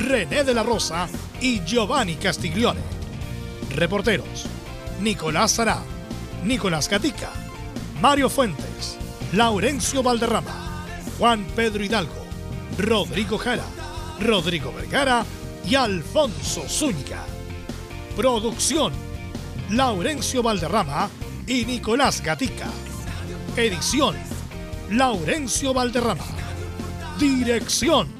René de la Rosa y Giovanni Castiglione. Reporteros: Nicolás Sará, Nicolás Gatica, Mario Fuentes, Laurencio Valderrama, Juan Pedro Hidalgo, Rodrigo Jara, Rodrigo Vergara y Alfonso Zúñiga. Producción: Laurencio Valderrama y Nicolás Gatica. Edición: Laurencio Valderrama. Dirección: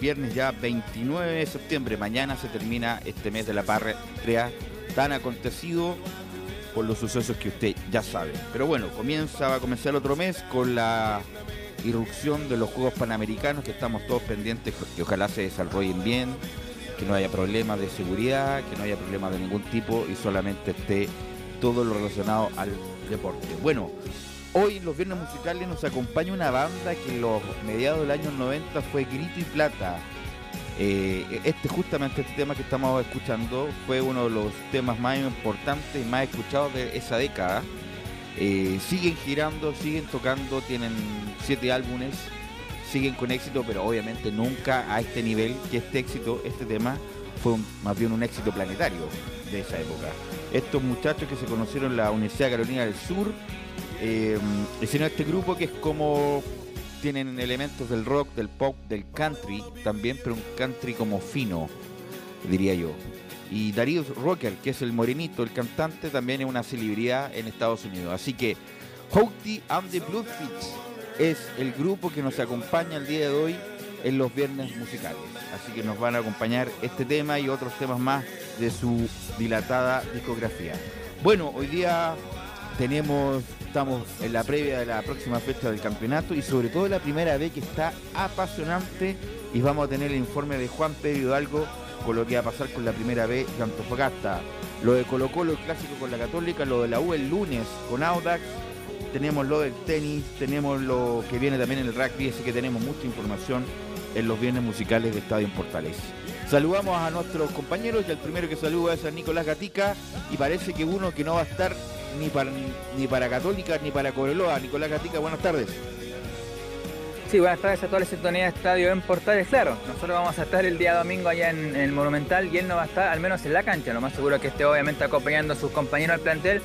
Viernes ya 29 de septiembre. Mañana se termina este mes de la patria tan acontecido por los sucesos que usted ya sabe. Pero bueno, comienza, va a comenzar otro mes con la irrupción de los Juegos Panamericanos que estamos todos pendientes que ojalá se desarrollen bien, que no haya problemas de seguridad, que no haya problemas de ningún tipo y solamente esté todo lo relacionado al deporte. Bueno, Hoy en los viernes musicales nos acompaña una banda que en los mediados del año 90 fue Grito y Plata. Eh, este justamente este tema que estamos escuchando fue uno de los temas más importantes y más escuchados de esa década. Eh, siguen girando, siguen tocando, tienen siete álbumes, siguen con éxito, pero obviamente nunca a este nivel que este éxito, este tema, fue más bien un éxito planetario de esa época. Estos muchachos que se conocieron en la Universidad de Carolina del Sur eh, este grupo que es como tienen elementos del rock, del pop, del country también, pero un country como fino, diría yo. Y Darius Rocker, que es el morenito, el cantante, también es una celebridad en Estados Unidos. Así que Houghty and the Bluefish es el grupo que nos acompaña el día de hoy en los viernes musicales. Así que nos van a acompañar este tema y otros temas más de su dilatada discografía. Bueno, hoy día tenemos Estamos en la previa de la próxima fecha del campeonato y sobre todo la primera vez que está apasionante y vamos a tener el informe de Juan Pedro Hidalgo con lo que va a pasar con la primera vez de Antofagasta. Lo de Colo Colo, el clásico con la Católica, lo de la U el lunes con Audax, tenemos lo del tenis, tenemos lo que viene también en el rugby, así que tenemos mucha información en los bienes musicales de Estadio en Portales. Saludamos a nuestros compañeros y el primero que saluda es a Nicolás Gatica y parece que uno que no va a estar ni para, ni para Católica ni para Cobreloa. Nicolás Gatica, buenas tardes. Sí, buenas tardes a toda la sintonía de estadio en Portales. Claro, nosotros vamos a estar el día domingo allá en, el Monumental y él no va a estar, al menos en la cancha. Lo más seguro que esté obviamente acompañando a sus compañeros al plantel.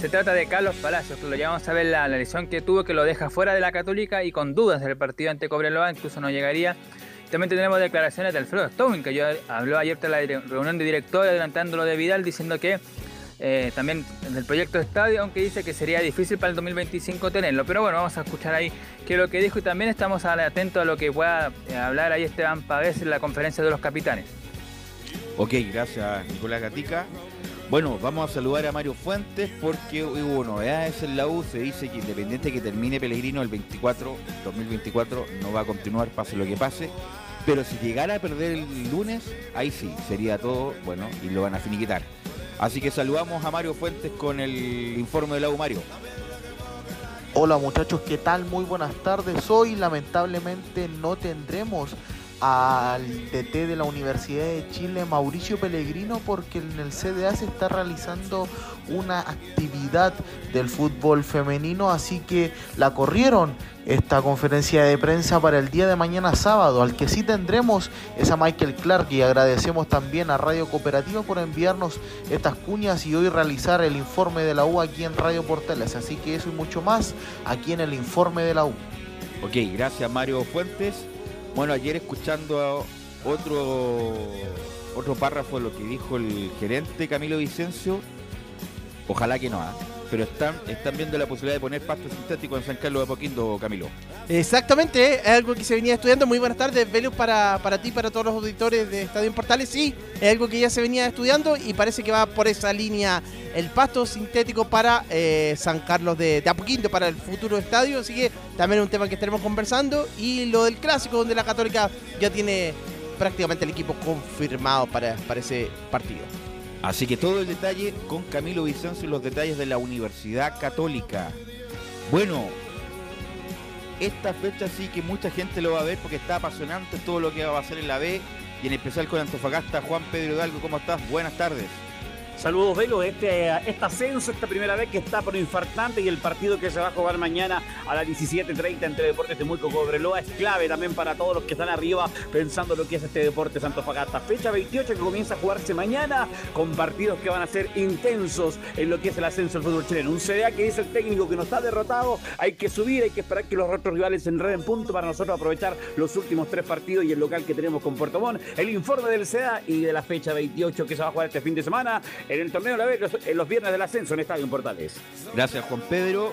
Se trata de Carlos Palacios, que lo llevamos a ver la, lesión que tuvo, que lo deja fuera de la Católica y con dudas del partido ante Cobreloa, incluso no llegaría. También tenemos declaraciones de Alfredo Stone, que yo habló ayer de la reunión de directores adelantándolo de Vidal, diciendo que eh, también del proyecto de estadio, aunque dice que sería difícil para el 2025 tenerlo. Pero bueno, vamos a escuchar ahí qué es lo que dijo y también estamos atentos a lo que pueda eh, hablar ahí Esteban Pavés en la conferencia de los capitanes. Ok, gracias Nicolás Gatica. Bueno, vamos a saludar a Mario Fuentes porque hubo novedades en la U. Se dice que independiente que termine Pellegrino el 24, 2024, no va a continuar, pase lo que pase. Pero si llegara a perder el lunes, ahí sí, sería todo, bueno, y lo van a finiquitar. Así que saludamos a Mario Fuentes con el informe de la U Mario. Hola muchachos, ¿qué tal? Muy buenas tardes. Hoy lamentablemente no tendremos al DT de la Universidad de Chile, Mauricio Pellegrino, porque en el CDA se está realizando una actividad del fútbol femenino, así que la corrieron esta conferencia de prensa para el día de mañana sábado. Al que sí tendremos es a Michael Clark y agradecemos también a Radio Cooperativa por enviarnos estas cuñas y hoy realizar el informe de la U aquí en Radio Portales. Así que eso y mucho más aquí en el informe de la U. Ok, gracias Mario Fuentes. Bueno, ayer escuchando otro, otro párrafo de lo que dijo el gerente Camilo Vicencio, ojalá que no, ¿ah? Pero están, están viendo la posibilidad de poner pasto sintético en San Carlos de Poquindo, Camilo. Exactamente, es algo que se venía estudiando. Muy buenas tardes, Velius, para, para ti, para todos los auditores de Estadio Portales. Sí, es algo que ya se venía estudiando y parece que va por esa línea el pasto sintético para eh, San Carlos de, de, Apoquindo, para el futuro estadio. Así que también es un tema que estaremos conversando. Y lo del clásico, donde la Católica ya tiene prácticamente el equipo confirmado para, para ese partido. Así que todo el detalle con Camilo Vicencio y los detalles de la Universidad Católica. Bueno, esta fecha sí que mucha gente lo va a ver porque está apasionante todo lo que va a hacer en la B y en especial con Antofagasta. Juan Pedro Hidalgo, ¿cómo estás? Buenas tardes. Saludos, Velo. Este, este ascenso, esta primera vez que está por infartante y el partido que se va a jugar mañana a las 17.30 entre Deportes de Temuco Cobreloa es clave también para todos los que están arriba pensando lo que es este deporte Santo Fagasta. Fecha 28 que comienza a jugarse mañana con partidos que van a ser intensos en lo que es el ascenso del fútbol chileno. Un CDA que dice el técnico que no está derrotado, hay que subir, hay que esperar que los otros rivales se enreden punto para nosotros aprovechar los últimos tres partidos y el local que tenemos con Puerto Montt. El informe del CDA y de la fecha 28 que se va a jugar este fin de semana en el torneo de la vez en los viernes del ascenso en Estadio Portales. Gracias Juan Pedro.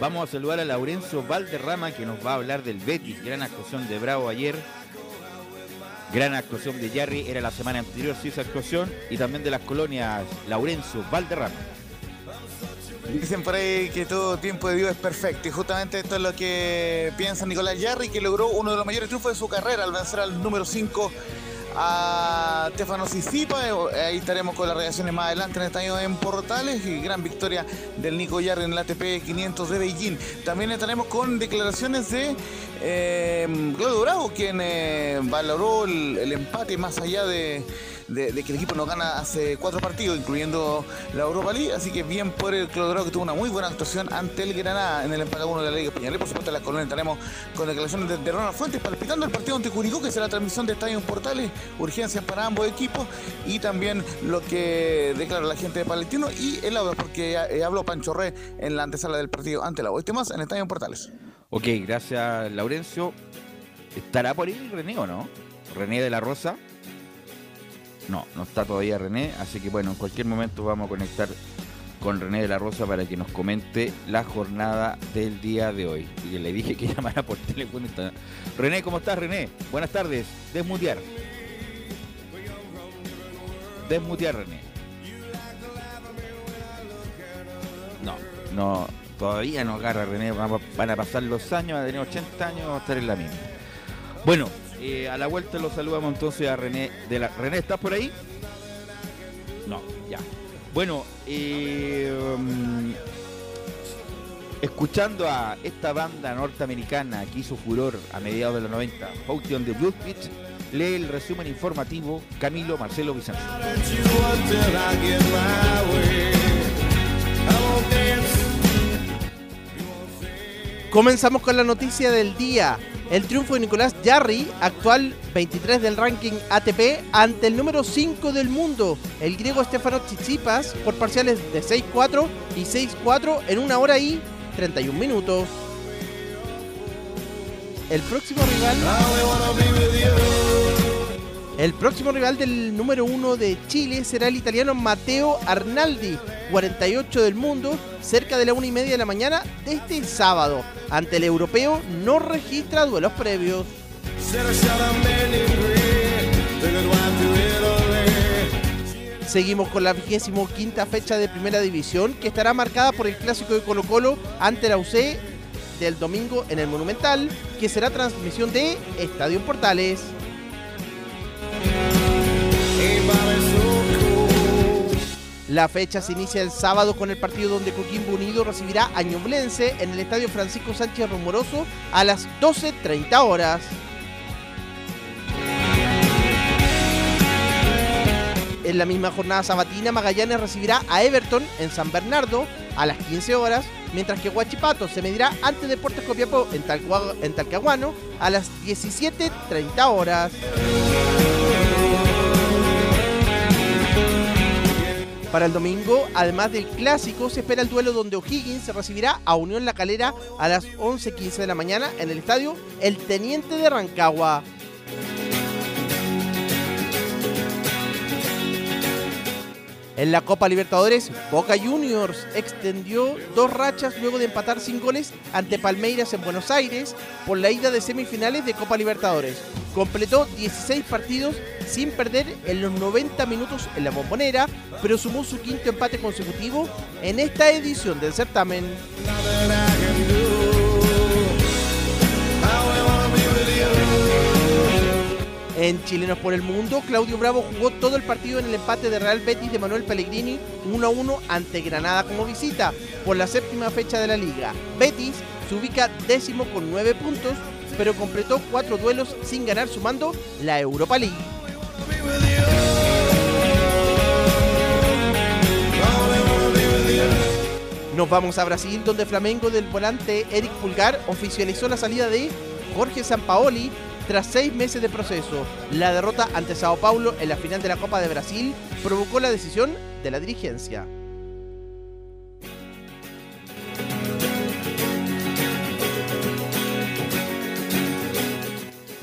Vamos a saludar a Laurencio Valderrama que nos va a hablar del Betis. Gran actuación de Bravo ayer. Gran actuación de Jerry, era la semana anterior, sí, esa actuación. Y también de las colonias Laurencio Valderrama. Dicen por ahí que todo tiempo de Dios es perfecto y justamente esto es lo que piensa Nicolás Yarri, que logró uno de los mayores triunfos de su carrera al vencer al número 5 a Stefano Sisipa. Ahí estaremos con las reacciones más adelante en este año en Portales y gran victoria del Nico Yarri en el ATP 500 de Beijing. También estaremos con declaraciones de eh, Claudio Bravo, quien eh, valoró el empate más allá de de, que el equipo no gana hace cuatro partidos, incluyendo la Europa League. Así que bien por el Claudio que tuvo una muy buena actuación ante el Granada en el empate 1 de la Liga Española. Y por supuesto, en la colonia estaremos con declaraciones de, de, Fuentes palpitando el partido ante Curicó, que será la transmisión de Estadio Portales, urgencias para ambos equipos y también lo que declara la gente de Palestino y el audio, porque eh, habló Pancho Rey en la antesala del partido ante la U. Este más en Estadio Portales. Ok, gracias, Laurencio. ¿Estará por ahí René o no? René de la Rosa. No, no está todavía René, así que bueno, en cualquier momento vamos a conectar con René de la Rosa para que nos comente la jornada del día de hoy. Y le dije que llamara por teléfono. René, ¿cómo estás, René? Buenas tardes. Desmutear. Desmutear, René. No, no, todavía no agarra René. Van a pasar los años, va a tener 80 años, va a estar en la misma. Bueno, eh, a la vuelta lo saludamos entonces a René de la. ¿René, estás por ahí? No, ya. Bueno, eh, escuchando a esta banda norteamericana que hizo furor a mediados de los 90, Houghton on the Blue Beach, lee el resumen informativo Camilo Marcelo Vicencio. Comenzamos con la noticia del día. El triunfo de Nicolás Jarry, actual 23 del ranking ATP, ante el número 5 del mundo, el griego Stefano Tsitsipas, por parciales de 6-4 y 6-4 en una hora y 31 minutos. El próximo rival. El próximo rival del número 1 de Chile será el italiano Matteo Arnaldi, 48 del mundo, cerca de la una y media de la mañana este sábado. Ante el europeo no registra duelos previos. Seguimos con la vigésimo quinta fecha de Primera División que estará marcada por el clásico de Colo Colo ante la UC del domingo en el Monumental, que será transmisión de Estadio Portales. La fecha se inicia el sábado con el partido donde Coquimbo Unido recibirá a Ñublense en el Estadio Francisco Sánchez Rumoroso a las 12.30 horas. En la misma jornada sabatina, Magallanes recibirá a Everton en San Bernardo a las 15 horas, mientras que Huachipato se medirá ante Deportes Copiapó en, Talcahuano a las 17.30 horas. Para el domingo, además del clásico, se espera el duelo donde O'Higgins recibirá a Unión La Calera a las 11.15 de la mañana en el estadio El Teniente de Rancagua. En la Copa Libertadores, Boca Juniors extendió dos rachas luego de empatar sin goles ante Palmeiras en Buenos Aires por la ida de semifinales de Copa Libertadores. Completó 16 partidos sin perder en los 90 minutos en la bombonera, pero sumó su quinto empate consecutivo en esta edición del certamen. En Chilenos por el Mundo, Claudio Bravo jugó todo el partido en el empate de Real Betis de Manuel Pellegrini 1 a 1 ante Granada como visita por la séptima fecha de la liga. Betis se ubica décimo con 9 puntos, pero completó cuatro duelos sin ganar sumando la Europa League. Nos vamos a Brasil, donde Flamengo del volante Eric Pulgar oficializó la salida de Jorge Sampaoli tras seis meses de proceso. La derrota ante Sao Paulo en la final de la Copa de Brasil provocó la decisión de la dirigencia.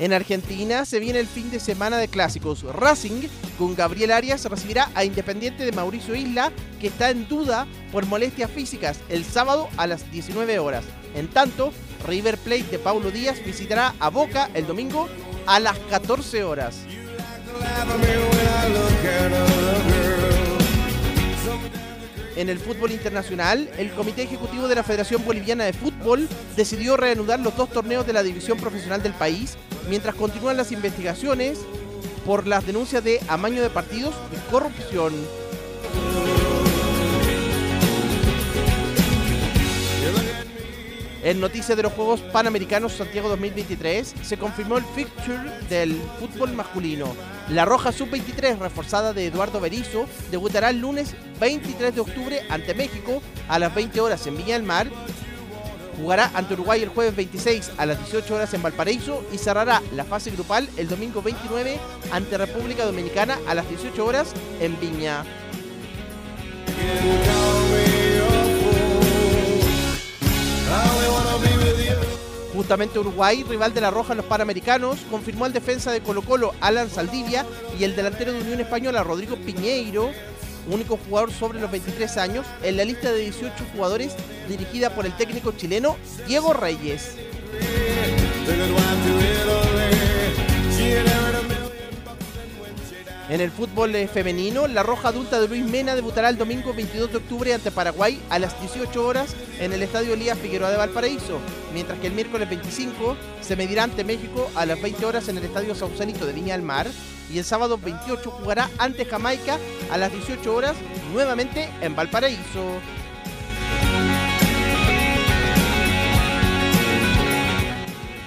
En Argentina se viene el fin de semana de clásicos. Racing con Gabriel Arias recibirá a Independiente de Mauricio Isla, que está en duda por molestias físicas, el sábado a las 19 horas. En tanto, River Plate de Paulo Díaz visitará a Boca el domingo a las 14 horas. En el fútbol internacional, el Comité Ejecutivo de la Federación Boliviana de Fútbol decidió reanudar los dos torneos de la división profesional del país, mientras continúan las investigaciones por las denuncias de amaño de partidos y corrupción. En noticias de los Juegos Panamericanos Santiago 2023 se confirmó el fixture del fútbol masculino. La Roja Sub-23, reforzada de Eduardo Berizzo, debutará el lunes 23 de octubre ante México a las 20 horas en Viña del Mar. Jugará ante Uruguay el jueves 26 a las 18 horas en Valparaíso y cerrará la fase grupal el domingo 29 ante República Dominicana a las 18 horas en Viña. Justamente Uruguay, rival de la Roja en los Panamericanos, confirmó al defensa de Colo Colo Alan Saldivia y el delantero de Unión Española Rodrigo Piñeiro, único jugador sobre los 23 años, en la lista de 18 jugadores dirigida por el técnico chileno Diego Reyes. En el fútbol eh, femenino, la Roja Adulta de Luis Mena debutará el domingo 22 de octubre ante Paraguay a las 18 horas en el Estadio Elías Figueroa de Valparaíso, mientras que el miércoles 25 se medirá ante México a las 20 horas en el Estadio Sausalito de Viña del Mar y el sábado 28 jugará ante Jamaica a las 18 horas nuevamente en Valparaíso.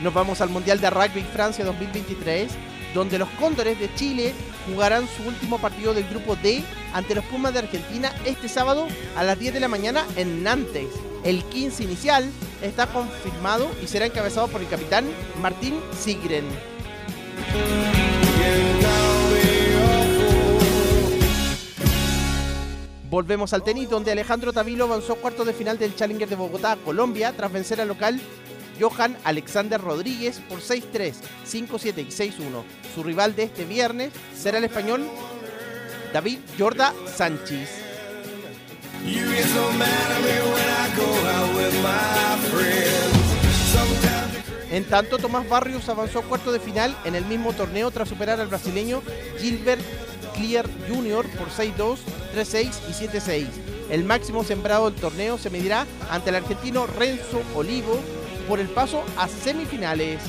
Nos vamos al Mundial de Rugby Francia 2023, donde los Cóndores de Chile jugarán su último partido del grupo D ante los Pumas de Argentina este sábado a las 10 de la mañana en Nantes. El 15 inicial está confirmado y será encabezado por el capitán Martín Sigren. Volvemos al tenis, donde Alejandro Tavilo avanzó cuartos de final del Challenger de Bogotá, Colombia, tras vencer al local Johan Alexander Rodríguez por 6-3, 5-7 y 6-1. Su rival de este viernes será el español David Jorda Sánchez. En tanto, Tomás Barrios avanzó cuarto de final en el mismo torneo tras superar al brasileño Gilbert Clear Jr. por 6-2, 3-6 y 7-6. El máximo sembrado del torneo se medirá ante el argentino Renzo Olivo por el paso a semifinales.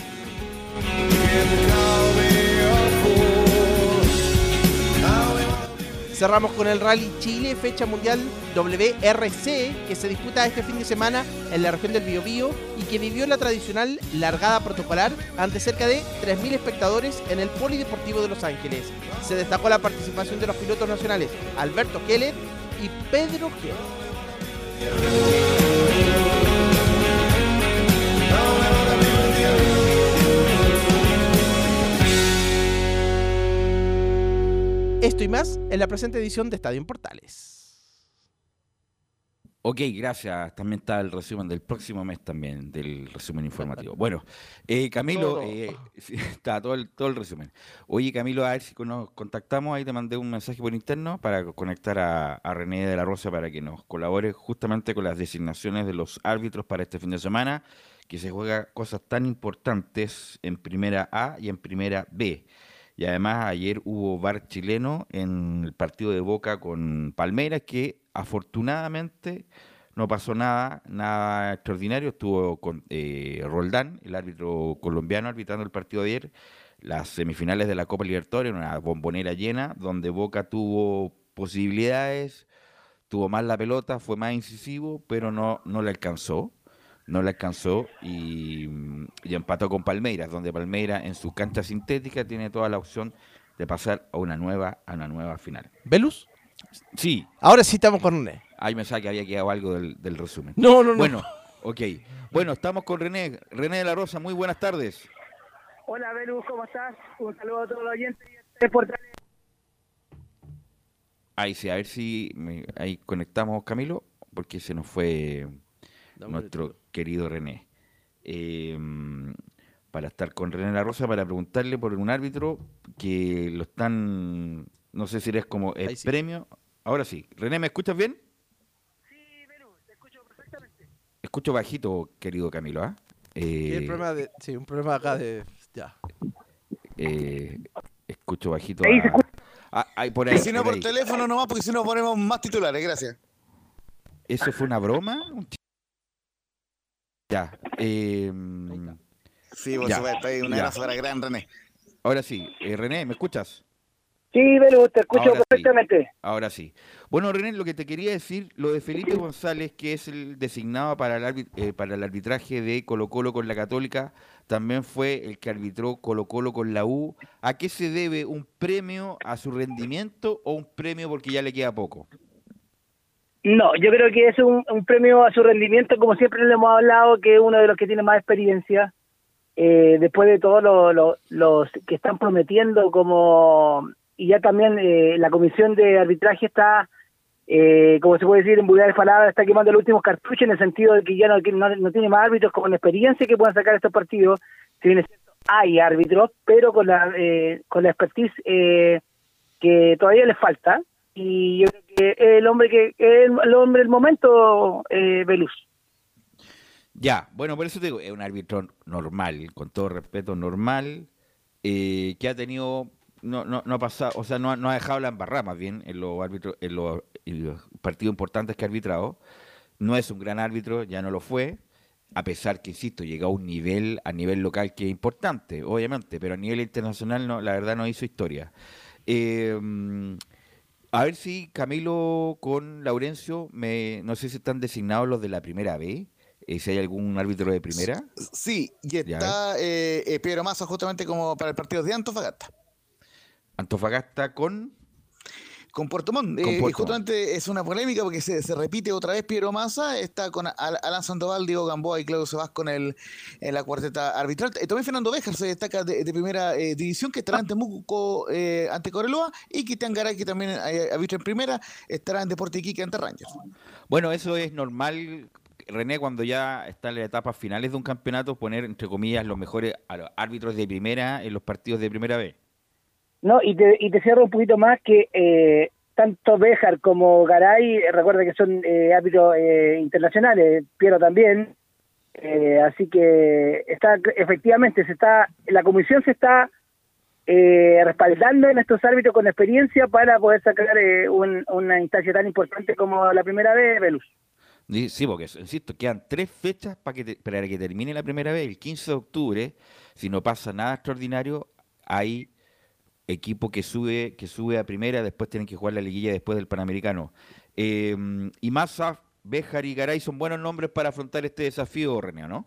Cerramos con el Rally Chile, fecha mundial WRC, que se disputa este fin de semana en la región del Biobío y que vivió la tradicional largada protocolar ante cerca de 3.000 espectadores en el Polideportivo de Los Ángeles. Se destacó la participación de los pilotos nacionales Alberto Keller y Pedro Keller. Esto y más en la presente edición de Estadio en Portales. Ok, gracias. También está el resumen del próximo mes también, del resumen informativo. Bueno, eh, Camilo, eh, está todo el, todo el resumen. Oye, Camilo, a ver si nos contactamos. Ahí te mandé un mensaje por interno para conectar a, a René de la Rosa para que nos colabore justamente con las designaciones de los árbitros para este fin de semana, que se juega cosas tan importantes en primera A y en primera B. Y además ayer hubo bar chileno en el partido de Boca con Palmeiras que afortunadamente no pasó nada, nada extraordinario. Estuvo con eh, Roldán, el árbitro colombiano, arbitrando el partido de ayer, las semifinales de la Copa Libertadores, una bombonera llena, donde Boca tuvo posibilidades, tuvo más la pelota, fue más incisivo, pero no, no le alcanzó no le alcanzó y, empató con Palmeiras, donde Palmeiras en su cancha sintética tiene toda la opción de pasar a una nueva, a una nueva final. ¿Velus? Sí. Ahora sí estamos con René. Ahí me sabe que había quedado algo del, resumen. No, no, no. Bueno, ok. Bueno, estamos con René. René de la Rosa, muy buenas tardes. Hola, Velus, ¿cómo estás? Un saludo a todos los oyentes. Ahí sí, a ver si ahí conectamos, Camilo, porque se nos fue nuestro querido René. Em, para estar con René La Rosa, para preguntarle por un árbitro que lo están, no sé si eres como el premio. Ahora sí. René, ¿me escuchas bien? Sí, Menú, te escucho perfectamente. Escucho bajito, querido Camilo, ¿ah? Eh, problema de, sí, un problema acá de... Ya. Eh, escucho bajito. Ahí se escucha. Ah, por ahí, si no por, teléfono nomás, porque si no ponemos más titulares, gracias. ¿Eso fue una broma? Ya. Eh, sí, por supuesto. Un abrazo para gran René. Ahora sí. Eh, René, ¿me escuchas? Sí, pero te escucho perfectamente. Ahora sí. Bueno, René, lo que te quería decir, lo de Felipe González, que es el designado para el, eh, para el arbitraje de Colo Colo con la Católica, también fue el que arbitró Colo Colo con la U. ¿A qué se debe un premio a su rendimiento o un premio porque ya le queda poco? No, yo creo que es un, premio a su rendimiento, como siempre le hemos hablado, que es uno de los que tiene más experiencia. Eh, después de todos los que están prometiendo, como y ya también eh, la comisión de arbitraje está, eh, como se puede decir en vulgares palabras, está quemando los últimos cartuchos en el sentido de que ya no, no, tiene más árbitros con experiencia que puedan sacar estos partidos. Si bien hay árbitros, pero con la, con la expertise que todavía les falta y yo creo que el hombre que el, hombre del momento eh, Velus. Ya, bueno, por eso te digo, es un árbitro normal, con todo respeto, normal, eh, que ha tenido, no, no, no ha pasado, o sea, no, ha dejado la embarrada más bien en los árbitros, en los, partidos importantes que ha arbitrado. No es un gran árbitro, ya no lo fue, a pesar que, insisto, llegó a un nivel, a nivel local que es importante, obviamente, pero a nivel internacional, no, la verdad no hizo historia. Eh, a ver si Camilo con Laurencio, me, no sé si están designados los de la primera B, eh, si hay algún árbitro de primera. Sí, y está eh, eh, Pedro Mazo justamente como para el partido de Antofagasta. Antofagasta con... con Puerto Montt. Con Eh, Puerto justamente es una polémica porque se, se repite otra vez Piero Massa, está con Al- Alan Sandoval, Diego Gamboa y Claudio Sebas con el, en la cuarteta arbitral. Eh, también Fernando Béjar se destaca de, de primera eh, división, que estará ante Temuco eh, ante Coreloa, y Cristian Garay, que también eh, arbitra en primera, estará en Deporte Iquique ante Rangers. Bueno, eso es normal, René, cuando ya está en las etapas finales de un campeonato, poner, entre comillas, los mejores árbitros de primera en los partidos de primera vez. No, y te, y te cierro un poquito más que eh, tanto Béjar como Garay, recuerda que son eh, árbitros eh, internacionales, Piero también, eh, así que está efectivamente se está la comisión se está eh, respaldando en estos árbitros con experiencia para poder sacar eh, un- una instancia tan importante como la primera vez, Velus. Sí, porque, insisto, quedan tres fechas para que, te- para que termine la primera vez. El 15 de octubre, si no pasa nada extraordinario, hay equipo que sube que sube a primera, después tienen que jugar la liguilla después del Panamericano. Eh, y Massa, Béjar y Garay son buenos nombres para afrontar este desafío, René, ¿no?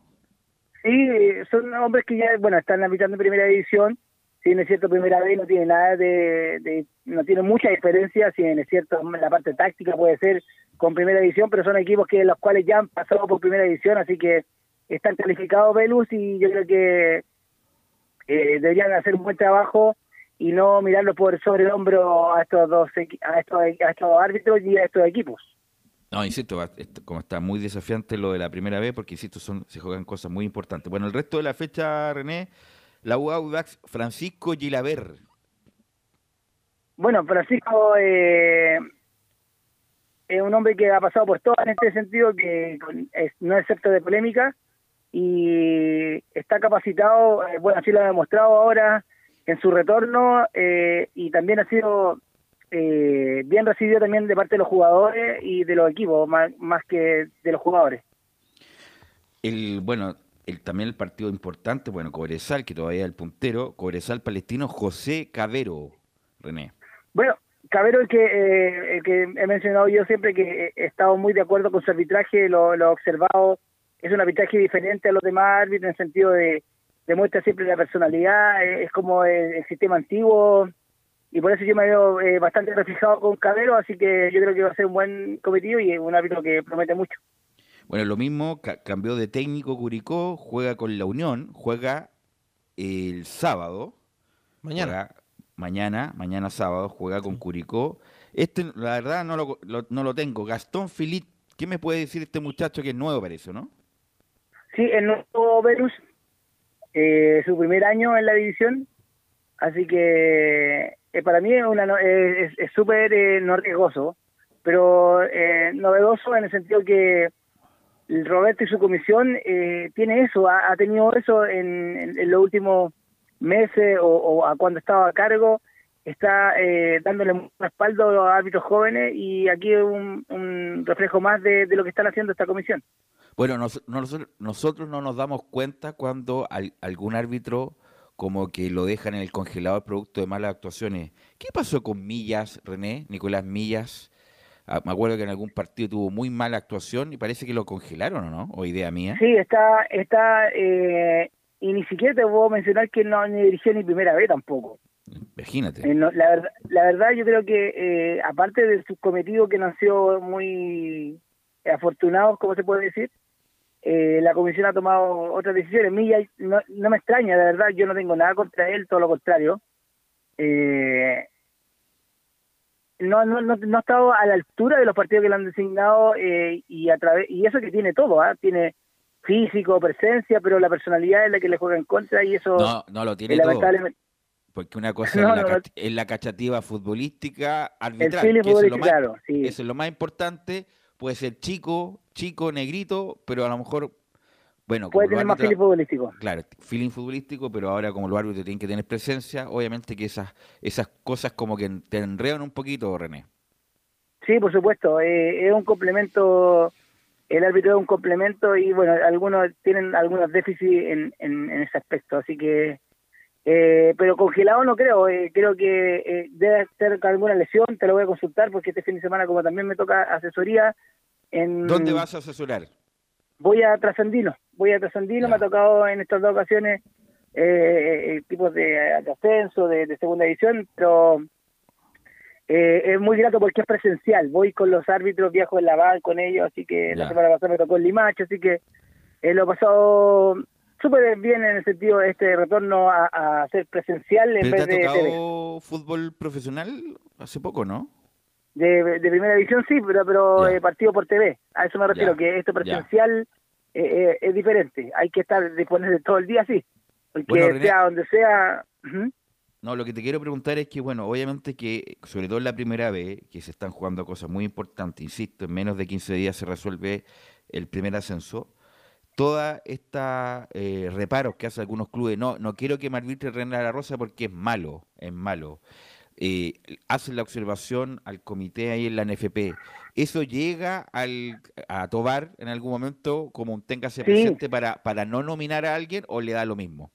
Sí, son hombres que ya, bueno, están habitando en primera división. Si es cierto, primera vez no tiene nada de, no tiene mucha diferencia. Si es cierto, la parte táctica puede ser con primera división, pero son equipos que los cuales ya han pasado por primera división, así que están calificados Velus y yo creo que eh, deberían hacer un buen trabajo y no mirarlo por sobre el hombro a estos dos a estos, a estos árbitros y a estos equipos. No, insisto, como está muy desafiante lo de la primera vez, porque insisto, son, se juegan cosas muy importantes. Bueno, el resto de la fecha, René, la U Audax, Francisco Gilaver. Bueno, Francisco eh, es un hombre que ha pasado por todo en este sentido, que con- es- no es excepto de polémica y está capacitado, eh, bueno, así lo ha demostrado ahora en su retorno eh, y también ha sido eh, bien recibido también de parte de los jugadores y de los equipos, más, más que de los jugadores. El, bueno, el, también el partido importante, bueno, Cobresal, que todavía es el puntero, Cobresal Palestino, José Cabero, René. Bueno, Cabero, el que, eh, el que he mencionado yo siempre, que he estado muy de acuerdo con su arbitraje, lo, lo he observado, es un arbitraje diferente a los demás árbitros en el sentido de demuestra siempre la personalidad, eh, es como el, el sistema antiguo, y por eso yo me veo eh, bastante reflejado con Cabero, así que yo creo que va a ser un buen cometido y un árbitro que promete mucho. Bueno, lo mismo, ca- cambió de técnico Curicó, juega con la Unión, juega el sábado. Mañana. juega mañana, mañana sábado, juega con Curicó. Este, la verdad, no lo, lo- no lo tengo. Gastón Filip, ¿qué me puede decir este muchacho que es nuevo para eso, no? Sí, el nuevo Verus, eh, su primer año en la división, así que eh, para mí es una es súper eh, no riesgoso, pero eh, novedoso en el sentido que Roberto y su comisión eh, tiene eso, ha, tenido eso en, en- los últimos meses o, o a cuando estaba a cargo, está eh, dándole respaldo a los árbitros jóvenes y aquí un, un reflejo más de, de lo que están haciendo esta comisión. Bueno, nos- nos- nosotros no nos damos cuenta cuando al- algún árbitro como que lo dejan en el congelador producto de malas actuaciones. ¿Qué pasó con Millas, René? Nicolás Millas. Ah, me acuerdo que en algún partido tuvo muy mala actuación y parece que lo congelaron, ¿o no? ¿O idea mía? Sí, está, está, eh, y ni siquiera te puedo mencionar que no ni dirigió ni primera vez tampoco. Imagínate. Eh, no, la, verdad, la verdad yo creo que eh, aparte de sus cometidos que no han sido muy afortunados, como se puede decir, eh, la comisión ha tomado otras decisiones. Milla no, no me extraña, la verdad, yo no tengo nada contra él, todo lo contrario. Eh, no, no, no, no ha estado a la altura de los partidos que le han designado eh, y a través y eso que tiene todo, ¿ah? tiene físico, presencia, pero la personalidad es la que le juega en contra y eso No, no lo tiene eh, todo. Porque una cosa No, es, la no, es la cachativa futbolística arbitral, que eso es, lo futbolístico, más, claro, sí. eso es lo más importante. Puede ser chico, chico, negrito, pero a lo mejor, bueno, puede tener más feeling futbolístico. Claro, feeling futbolístico, pero ahora como los árbitros tienen que tener presencia, obviamente que esas, esas cosas como que te enredan un poquito, René. Sí, por supuesto, eh, es un complemento, el árbitro es un complemento y bueno, algunos tienen algunos déficits en, en, en ese aspecto, así que, eh, pero congelado no creo, eh, creo que eh, debe ser alguna lesión, te lo voy a consultar porque este fin de semana como también me toca asesoría, en, ¿Dónde vas a asesorar? voy a Trasandino, voy a Trasandino, me ha tocado en estas dos ocasiones eh, eh, tipos de, de ascenso, de, de segunda edición, pero eh, es muy grato porque es presencial. Voy con los árbitros, viajo en la van con ellos, así que la semana pasada me tocó en Limache, así que lo he pasado súper bien en el sentido de este retorno a, a ser presencial en ¿Pero vez te de, ha TV. tocado fútbol profesional hace poco, no? de, de primera división sí, pero, pero eh, partido por TV. A eso me refiero, Ya, que esto presencial eh, eh, es diferente. Hay que estar disponible todo el día, sí. Porque Bueno, René. sea donde sea... No, lo que te quiero preguntar es que, bueno, obviamente que, sobre todo en la primera vez, que se están jugando cosas muy importantes, insisto, en menos de 15 días se resuelve el primer ascenso. Toda esta eh, reparos que hacen algunos clubes, no, no quiero que me arbitre René de la Rosa porque es malo, es malo. Eh, hacen la observación al comité ahí en la NFP. ¿Eso llega al, a Tobar en algún momento como un téngase Sí. presente para, para no nominar a alguien o le da lo mismo?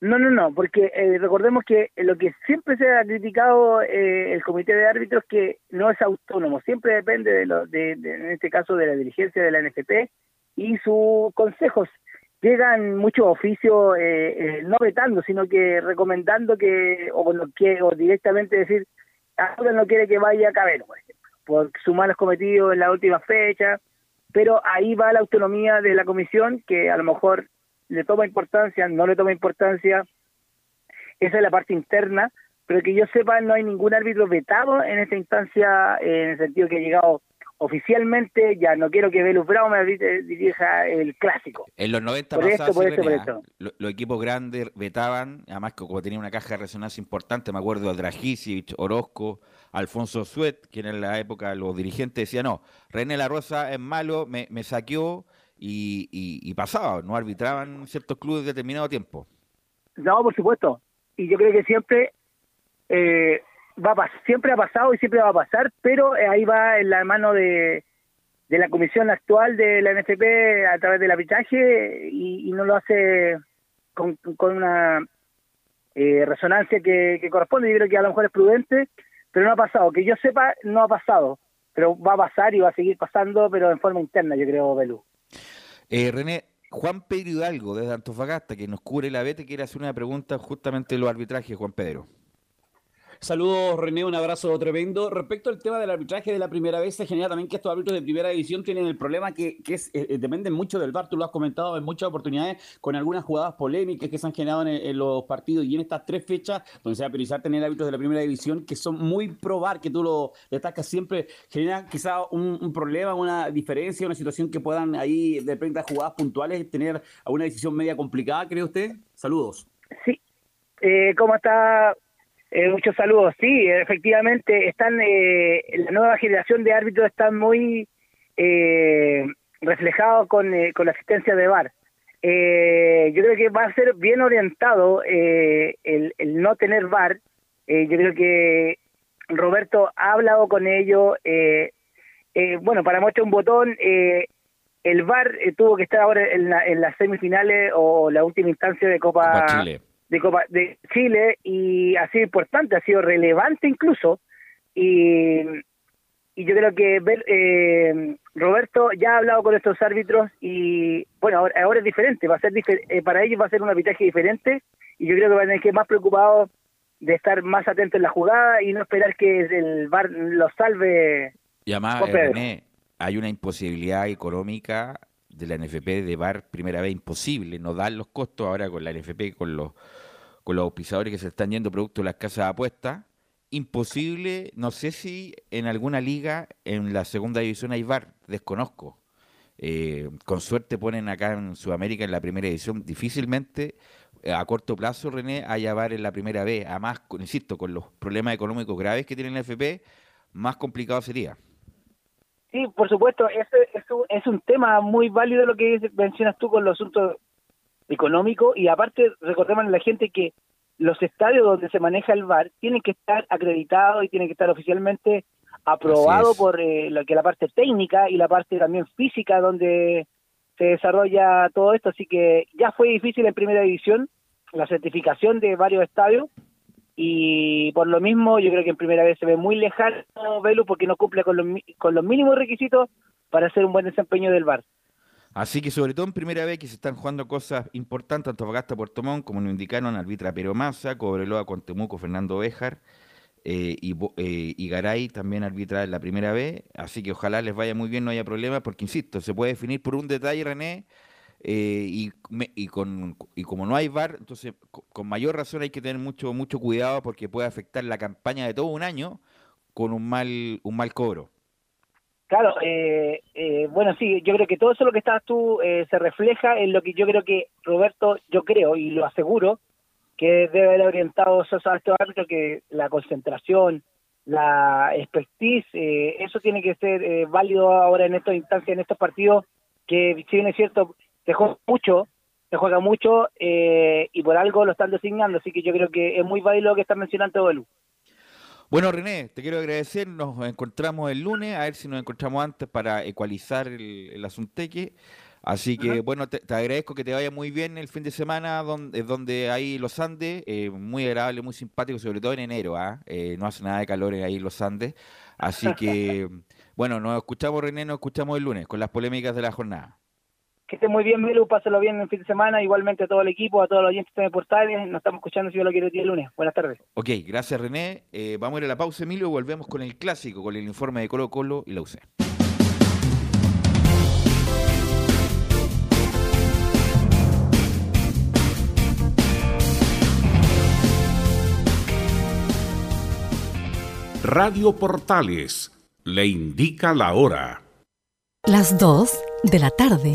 No, no, no, porque eh, recordemos que lo que siempre se ha criticado eh, el comité de árbitros que no es autónomo, siempre depende de, lo, de, de- en este caso de la dirigencia de la NFP y sus consejos. Llegan muchos oficios eh, eh, no vetando, sino que recomendando que o, lo que, o directamente decir, ahora no quiere que vaya a Cabero, por ejemplo, por sus malos cometidos en la última fecha, pero ahí va la autonomía de la comisión que a lo mejor le toma importancia, no le toma importancia, esa es la parte interna, pero que yo sepa no hay ningún árbitro vetado en esta instancia, eh, en el sentido que ha llegado oficialmente, ya no quiero que Velus Bravo me dirija el clásico. En los 90 Por esto, por esto, por esto. Lo- Los equipos grandes vetaban, además que como tenía una caja de resonancia importante, me acuerdo de Dragicic, Orozco, Alfonso Suet, quien en la época los dirigentes decían, no, René La Rosa es malo, me, me saqueó y, y- y pasaba, no arbitraban ciertos clubes determinado tiempo. No, por supuesto. Y yo creo que siempre eh, va a siempre ha pasado y siempre va a pasar, pero eh, ahí va en la mano de, de la comisión actual de la NFP a través del arbitraje y, no lo hace con, con una eh, resonancia que, que corresponde. Yo creo que a lo mejor es prudente, pero no ha pasado. Que yo sepa, no ha pasado. Pero va a pasar y va a seguir pasando, pero en forma interna, yo creo, Belú. Eh, René, Juan Pedro Hidalgo, desde Antofagasta, que nos cubre la vete, quiere hacer una pregunta justamente de los arbitrajes, Juan Pedro. Saludos René, un abrazo tremendo. Respecto al tema del arbitraje de la primera vez, se genera también que estos árbitros de primera división tienen el problema que, que es, eh, dependen mucho del VAR, tú lo has comentado en muchas oportunidades, con algunas jugadas polémicas que se han generado en, en los partidos y en estas tres fechas, donde se va a priorizar tener árbitros de la primera división que son muy pro VAR, que tú lo destacas siempre, genera quizá un, problema, una diferencia, una situación que puedan ahí, de repente, a jugadas puntuales, tener alguna decisión media complicada, ¿cree usted? Saludos. Sí. Eh, ¿Cómo está? Eh, muchos saludos. Sí, efectivamente, están eh, la nueva generación de árbitros están muy eh, reflejados con, eh, con la asistencia de VAR. Eh, yo creo que va a ser bien orientado eh, el, el no tener VAR. Yo creo que Roberto ha hablado con ellos. Bueno, para muestra un botón, el VAR tuvo que estar ahora en, la- en las semifinales o la última instancia de Copa. De Copa de Chile y ha sido importante, ha sido relevante incluso y, y yo creo que eh, Roberto ya ha hablado con estos árbitros y bueno, ahora, ahora es diferente, va a ser difer- eh, para ellos va a ser un arbitraje diferente y yo creo que van a tener que ir más preocupados de estar más atentos en la jugada y no esperar que el VAR los salve. Y además. René, hay una imposibilidad económica de la NFP de VAR primera vez imposible, no dan los costos ahora con la NFP, con los con los auspiciadores que se están yendo producto de las casas de apuestas. Imposible, no sé si en alguna liga en la segunda división hay VAR, desconozco. Eh, con suerte ponen acá en Sudamérica en la primera división, difícilmente eh, a corto plazo, René, haya VAR en la primera vez. Además, insisto, con los problemas económicos graves que tiene la NFP, más complicado sería. Sí, por supuesto, ese es un, es un tema muy válido lo que mencionas tú con los asuntos económicos y aparte recordemos a la gente que los estadios donde se maneja el VAR tienen que estar acreditados y tienen que estar oficialmente aprobados Así es. por eh, lo que la parte técnica y la parte también física donde se desarrolla todo esto, así que ya fue difícil en primera división la certificación de varios estadios y por lo mismo yo creo que en primera vez se ve muy lejano Velu porque no cumple con los, con los mínimos requisitos para hacer un buen desempeño del VAR. Así que sobre todo en primera vez que se están jugando cosas importantes, Antofagasta, Puerto Montt, como nos indicaron, arbitra Pero Massa, Cobreloa con Fernando Béjar, eh, y, eh, Garay también arbitra la primera vez, así que ojalá les vaya muy bien, no haya problema, porque insisto, se puede definir por un detalle, René, eh, y, me- y, con, y como no hay VAR, entonces co- con mayor razón hay que tener mucho, mucho cuidado porque puede afectar la campaña de todo un año con un mal, un mal cobro. Claro, eh, eh, bueno, sí, yo creo que todo eso lo que estás tú eh, se refleja en lo que yo creo que Roberto, yo creo y lo aseguro, que debe haber orientado a estos árbitros que la concentración, la expertise, eh, eso tiene que ser eh, válido ahora en estas instancias, en estos partidos, que si bien es cierto, se juega mucho, se juega mucho eh, y por algo lo están designando, así que yo creo que es muy válido lo que está mencionando Belu. Bueno, René, te quiero agradecer. Nos encontramos el lunes, a ver si nos encontramos antes para ecualizar el, el asunteque. Así que, bueno, te, te agradezco que te vaya muy bien el fin de semana, donde, donde hay los Andes, eh, muy agradable, muy simpático, sobre todo en enero, ¿ah? Eh, no hace nada de calor ahí en los Andes. Así que, bueno, nos escuchamos, René, nos escuchamos el lunes con las polémicas de la jornada. Que esté muy bien, Melu, pásalo bien el fin de semana, igualmente a todo el equipo, a todos los oyentes de Portales, nos estamos escuchando si yo lo quiero el día lunes. Buenas tardes. Ok, gracias, René. Eh, vamos a ir a la pausa, Emilio, y volvemos con el clásico, con el informe de Colo Colo y la UC. Radio Portales le indica la hora. Las 2 de la tarde,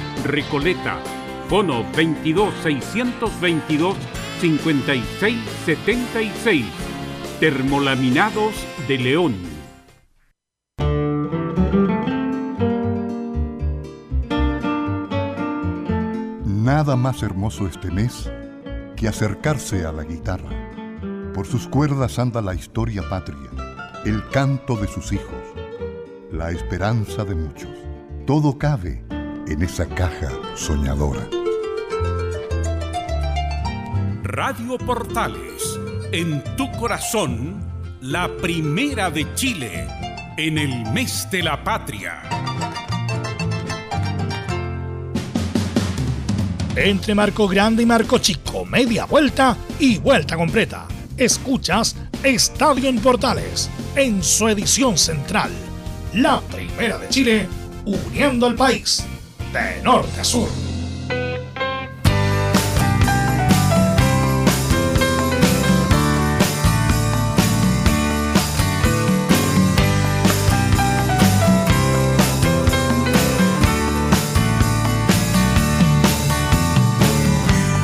Recoleta. Fono 22 622 5676. Termolaminados de León. Nada más hermoso este mes que acercarse a la guitarra. Por sus cuerdas anda la historia patria, el canto de sus hijos, la esperanza de muchos. Todo cabe en esa caja soñadora. Radio Portales, en tu corazón, la primera de Chile, en el mes de la patria. Entre Marco Grande y Marco Chico, media vuelta y vuelta completa. Escuchas Estadio en Portales, en su edición central. La primera de Chile, uniendo al país, de norte a sur.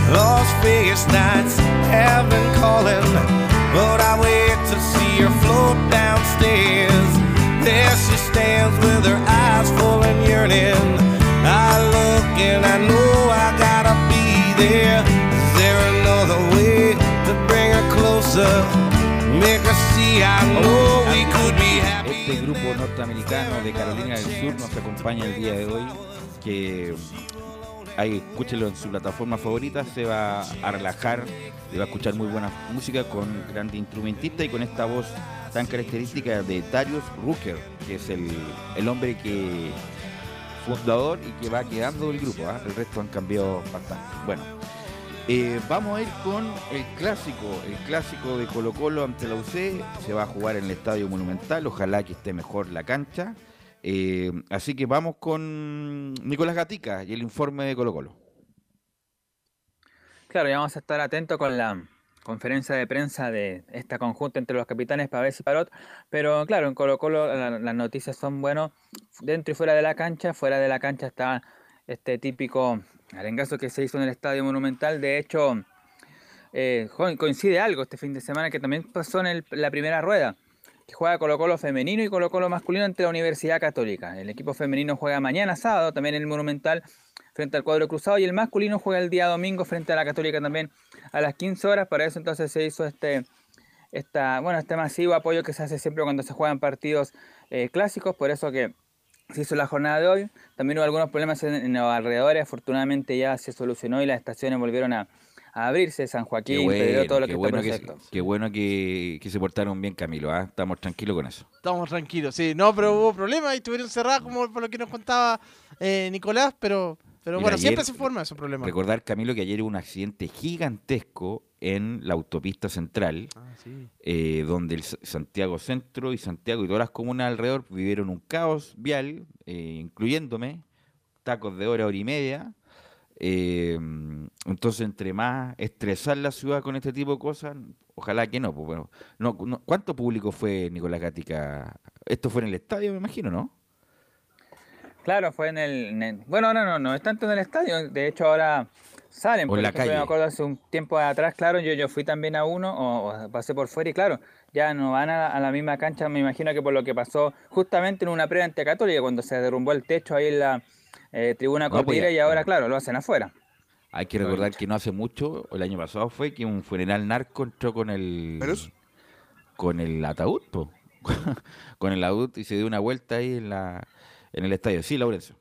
Las Vegas nights have been calling, but I wait to see her float downstairs. There she stands with her eyes full grupo norteamericano de Carolina del Sur nos acompaña el día de hoy, que ahí escúchelo en su plataforma favorita, se va a relajar, le va a escuchar muy buena música con grandes instrumentistas y con esta voz tan característica de Darius Rucker, que es el, el hombre que fundador y que va quedando del grupo. ¿ah? El resto han cambiado bastante. Bueno, eh, vamos a ir con el clásico, el clásico de Colo Colo ante la UC. Se va a jugar en el Estadio Monumental, ojalá que esté mejor la cancha. Eh, así que vamos con Nicolás Gatica y el informe de Colo Colo. Claro, ya vamos a estar atentos con la conferencia de prensa de esta conjunta entre los capitanes ver si Parot. Pero claro, en Colo Colo la- las noticias son buenos dentro y fuera de la cancha. Fuera de la cancha está este típico arengazo que se hizo en el Estadio Monumental. De hecho, eh, coincide algo este fin de semana que también pasó en la primera rueda. Que juega Colo Colo femenino y Colo Colo masculino ante la Universidad Católica. El equipo femenino juega mañana sábado también en el Monumental frente al cuadro cruzado y el masculino juega el día domingo frente a la Católica también a las 15 horas. Para eso entonces se hizo este, esta, bueno, este masivo apoyo que se hace siempre cuando se juegan partidos eh, clásicos. Por eso que se hizo la jornada de hoy. También hubo algunos problemas en, en los alrededores. Afortunadamente ya se solucionó y las estaciones volvieron a, a abrirse. San Joaquín, Pedro, todo lo que qué está bueno que, qué bueno que, que se portaron bien, Camilo. ¿ah? Estamos tranquilos con eso. Estamos tranquilos, sí. No, pero hubo problemas y estuvieron cerradas, como por lo que nos contaba eh, Nicolás, pero, pero Mira, bueno, siempre ayer- se forma esos problemas. Recordar, Camilo, que ayer hubo un accidente gigantesco en la autopista central, Ah, sí. eh, donde el Santiago Centro y Santiago y todas las comunas alrededor vivieron un caos vial, eh, incluyéndome, tacos de hora, hora y media. Eh, entonces, entre más estresar la ciudad con este tipo de cosas, ojalá que no. Pues, bueno, no, no- ¿Cuánto público fue Nicolás Gatica? Esto fue en el estadio, me imagino, ¿no? Claro, fue en el, en el- Bueno, no, no, no es tanto en el estadio. De hecho, ahora salen. O Por en la ejemplo, calle. Me acuerdo hace un tiempo atrás, claro, yo, yo fui también a uno, o, o pasé por fuera, y claro, ya no van a, a la misma cancha. Me imagino que por lo que pasó justamente en una prueba ante Católica, cuando se derrumbó el techo ahí en la eh, tribuna No, pues y ahora, claro, lo hacen afuera. Hay que recordar que no hace mucho, el año pasado fue que un funeral narco entró con el con el ataúd, po. con el ataúd y se dio una vuelta ahí en la en el estadio. Sí, Laurencio.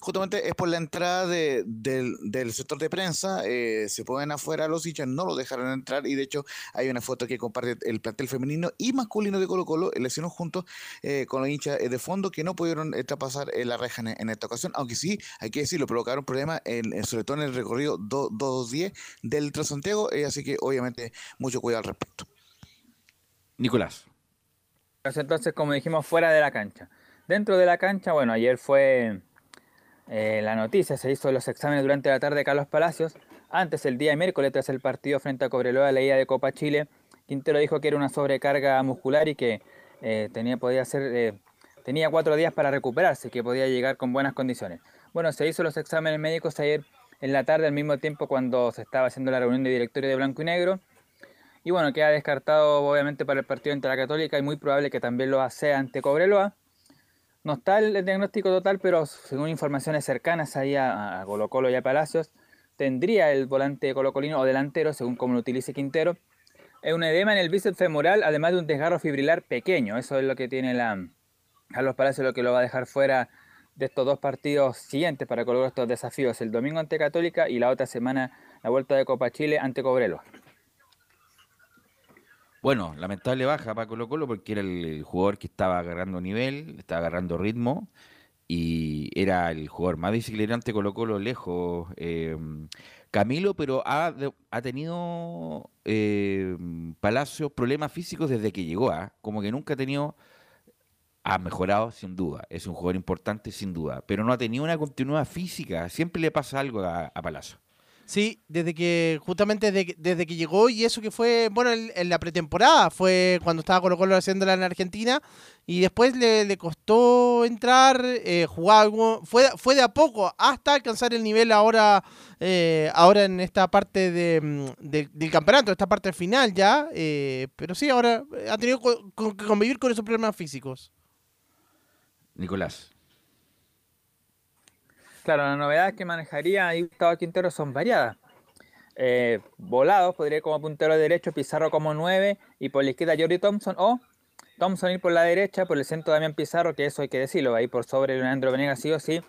Justamente es por la entrada de- del, del sector de prensa, eh, se ponen afuera los hinchas, no lo dejaron entrar y de hecho hay una foto que comparte el plantel femenino y masculino de Colo Colo, le hicieron juntos eh, con los hinchas eh, de fondo que no pudieron eh, traspasar eh, la reja en, en esta ocasión, aunque sí, hay que decirlo, provocaron problemas en, en- sobre todo en el recorrido do- 210 del Transantiago, eh, así que obviamente mucho cuidado al respecto. Nicolás. Entonces, como dijimos, fuera de la cancha. Dentro de la cancha, bueno, ayer fue eh, la noticia, se hizo los exámenes durante la tarde de Carlos Palacios. Antes, el día miércoles, tras el partido frente a Cobreloa, la ida de Copa Chile, Quintero dijo que era una sobrecarga muscular y que eh, tenía, podía eh, tenía cuatro días para recuperarse que podía llegar con buenas condiciones. Bueno, se hizo los exámenes médicos ayer en la tarde, al mismo tiempo cuando se estaba haciendo la reunión de directorio de Blanco y Negro. Y bueno, queda descartado obviamente para el partido ante la Católica y muy probable que también lo sea ante Cobreloa. No está el diagnóstico total, pero según informaciones cercanas ahí a, Colo Colo y a Palacios, tendría el volante colocolino o delantero, según como lo utilice Quintero, es un edema en el bíceps femoral, además de un desgarro fibrilar pequeño. Eso es lo que tiene la Carlos Palacios, lo que lo va a dejar fuera de estos dos partidos siguientes para colocar estos desafíos, el domingo ante Católica y la otra semana la vuelta de Copa Chile ante Cobreloa. Bueno, lamentable baja para Colo Colo porque era el, jugador que estaba agarrando nivel, estaba agarrando ritmo y era el jugador más de Colo Colo lejos. eh, Camilo, pero ha, ha tenido eh, Palacios problemas físicos desde que llegó, ¿ah? como que nunca ha tenido, ha mejorado sin duda, es un jugador importante sin duda, pero no ha tenido una continuidad física, siempre le pasa algo a, a Palacios. Sí, desde que, justamente desde, que- desde que llegó y eso que fue, bueno, en, en la pretemporada, fue cuando estaba Colo Colo haciéndola en Argentina y después le, le costó entrar, eh, jugar algo, fue, fue de a poco hasta alcanzar el nivel ahora, eh, ahora en esta parte de, mm, de- del campeonato, esta parte final ya, eh, pero sí, ahora eh, ha tenido que convivir con esos problemas físicos. Nicolás. Claro, las novedades que manejaría ahí Gustavo Quintero son variadas. Eh, volados, podría ir como puntero derecho, Pizarro como 9 y por la izquierda Jordi Thompson o Thompson ir por la derecha, por el centro Damián Pizarro, que eso hay que decirlo, ahí por sobre Leandro Venegas sí o sí.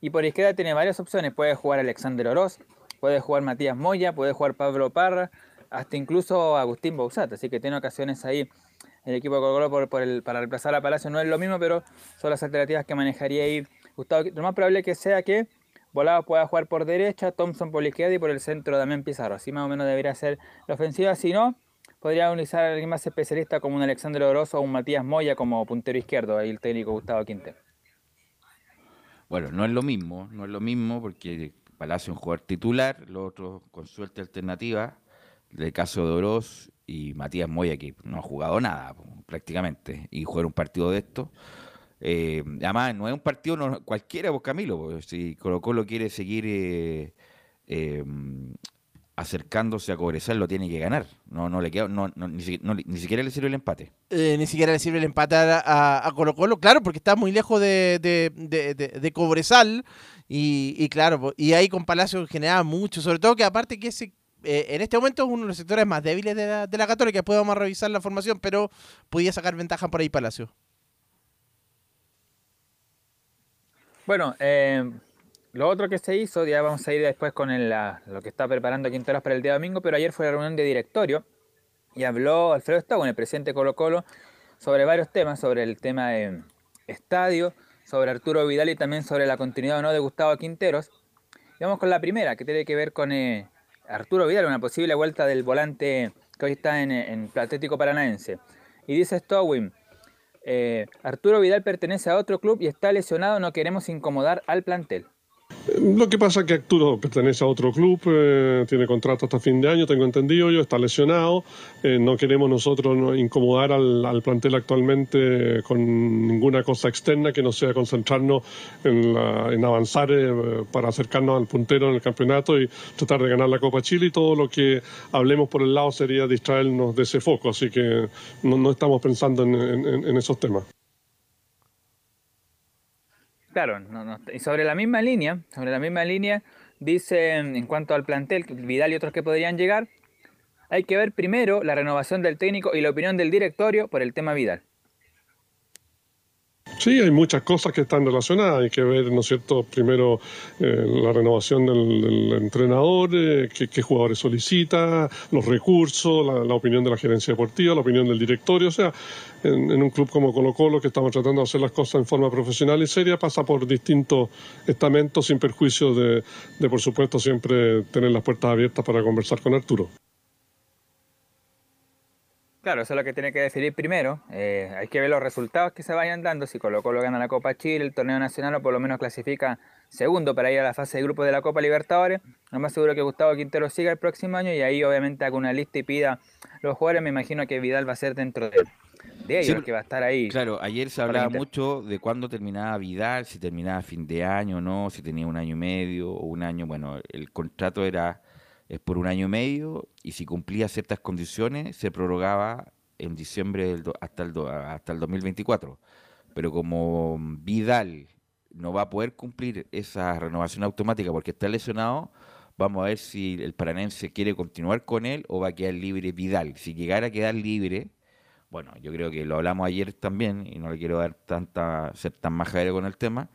Y por izquierda tiene varias opciones, puede jugar Alexander Oroz, puede jugar Matías Moya, puede jugar Pablo Parra, hasta incluso Agustín Bausat, así que tiene ocasiones ahí el equipo de Colo por, el, para reemplazar a Palacio no es lo mismo, pero son las alternativas que manejaría ahí Gustavo. Lo más probable que sea que Volado pueda jugar por derecha, Thompson por izquierda y por el centro también Pizarro. Así más o menos debería ser la ofensiva. Si no, podría utilizar a alguien más especialista como un Alexandre Oroso o un Matías Moya como puntero izquierdo, ahí el técnico Gustavo Quintero. Bueno, no es lo mismo, no es lo mismo porque Palacio es un jugador titular, los otros con suerte alternativa, el caso de Oroz y Matías Moya que no ha jugado nada prácticamente y jugar un partido de esto. Eh, además, no es un partido cualquiera, vos Camilo, pues, si Colo Colo quiere seguir eh, eh, acercándose a Cobresal, lo tiene que ganar. No, no le queda, no, no, ni, si- ni siquiera le sirve el empate. Eh, ni siquiera le sirve el empate a, a- Colo Colo, claro, porque está muy lejos de, de, Cobresal. Y, claro, po- y ahí con Palacio generaba mucho, sobre todo que aparte que eh, en este momento es uno de los sectores más débiles de la, de la Católica. Después vamos a revisar la formación, pero podía sacar ventaja por ahí Palacio. Bueno, eh, lo otro que se hizo, ya vamos a ir después con el, lo que está preparando Quinteros para el día domingo, pero ayer fue la reunión de directorio y habló Alfredo Stagón, el presidente de Colo Colo, sobre varios temas, sobre el tema de estadio, sobre Arturo Vidal y también sobre la continuidad o no de Gustavo Quinteros. Vamos con la primera, que tiene que ver con eh, Arturo Vidal, una posible vuelta del volante que hoy está en, en Atlético Paranaense. Y dice Stowin, eh, Arturo Vidal pertenece a otro club y está lesionado, no queremos incomodar al plantel. Lo que pasa es que Arturo pertenece a otro club, eh, tiene contrato hasta fin de año, tengo entendido yo, está lesionado. Eh, no queremos nosotros no, incomodar al, al plantel actualmente con ninguna cosa externa que no sea concentrarnos en, la- avanzar eh, para acercarnos al puntero en el campeonato y tratar de ganar la Copa Chile y todo lo que hablemos por el lado sería distraernos de ese foco, así que no, estamos pensando en- en- en esos temas. Claro, no, no, y sobre la misma línea, sobre la misma línea, dice en cuanto al plantel, Vidal y otros que podrían llegar, hay que ver primero la renovación del técnico y la opinión del directorio por el tema Vidal. Sí, hay muchas cosas que están relacionadas. Hay que ver, ¿no es cierto?, primero eh, la renovación del, entrenador, eh, qué, qué jugadores solicita, los recursos, la, la opinión de la gerencia deportiva, la opinión del directorio. O sea, en, un club como Colo Colo, que estamos tratando de hacer las cosas en forma profesional y seria, pasa por distintos estamentos sin perjuicio de, de, por supuesto, siempre tener las puertas abiertas para conversar con Arturo. Claro, eso es lo que tiene que definir primero. Eh, hay que ver los resultados que se vayan dando. Si Colo Colo gana la Copa Chile, el torneo nacional, o por lo menos clasifica segundo para ir a la fase de grupos de la Copa Libertadores. Lo más seguro que Gustavo Quintero siga el próximo año y ahí obviamente haga una lista y pida los jugadores. Me imagino que Vidal va a ser dentro de, de Sí, que va a estar ahí. Claro, ayer se hablaba mucho de cuándo terminaba Vidal, si terminaba fin de año o no, si tenía un año y medio o un año. Bueno, el contrato era es por un año y medio y si cumplía ciertas condiciones se prorrogaba en diciembre del do- hasta el do- hasta el 2024. Pero como Vidal no va a poder cumplir esa renovación automática porque está lesionado, vamos a ver si el paranense quiere continuar con él o va a quedar libre Vidal. Si llegara a quedar libre, bueno, yo creo que lo hablamos ayer también y no le quiero dar tanta ser tan majadero con el tema.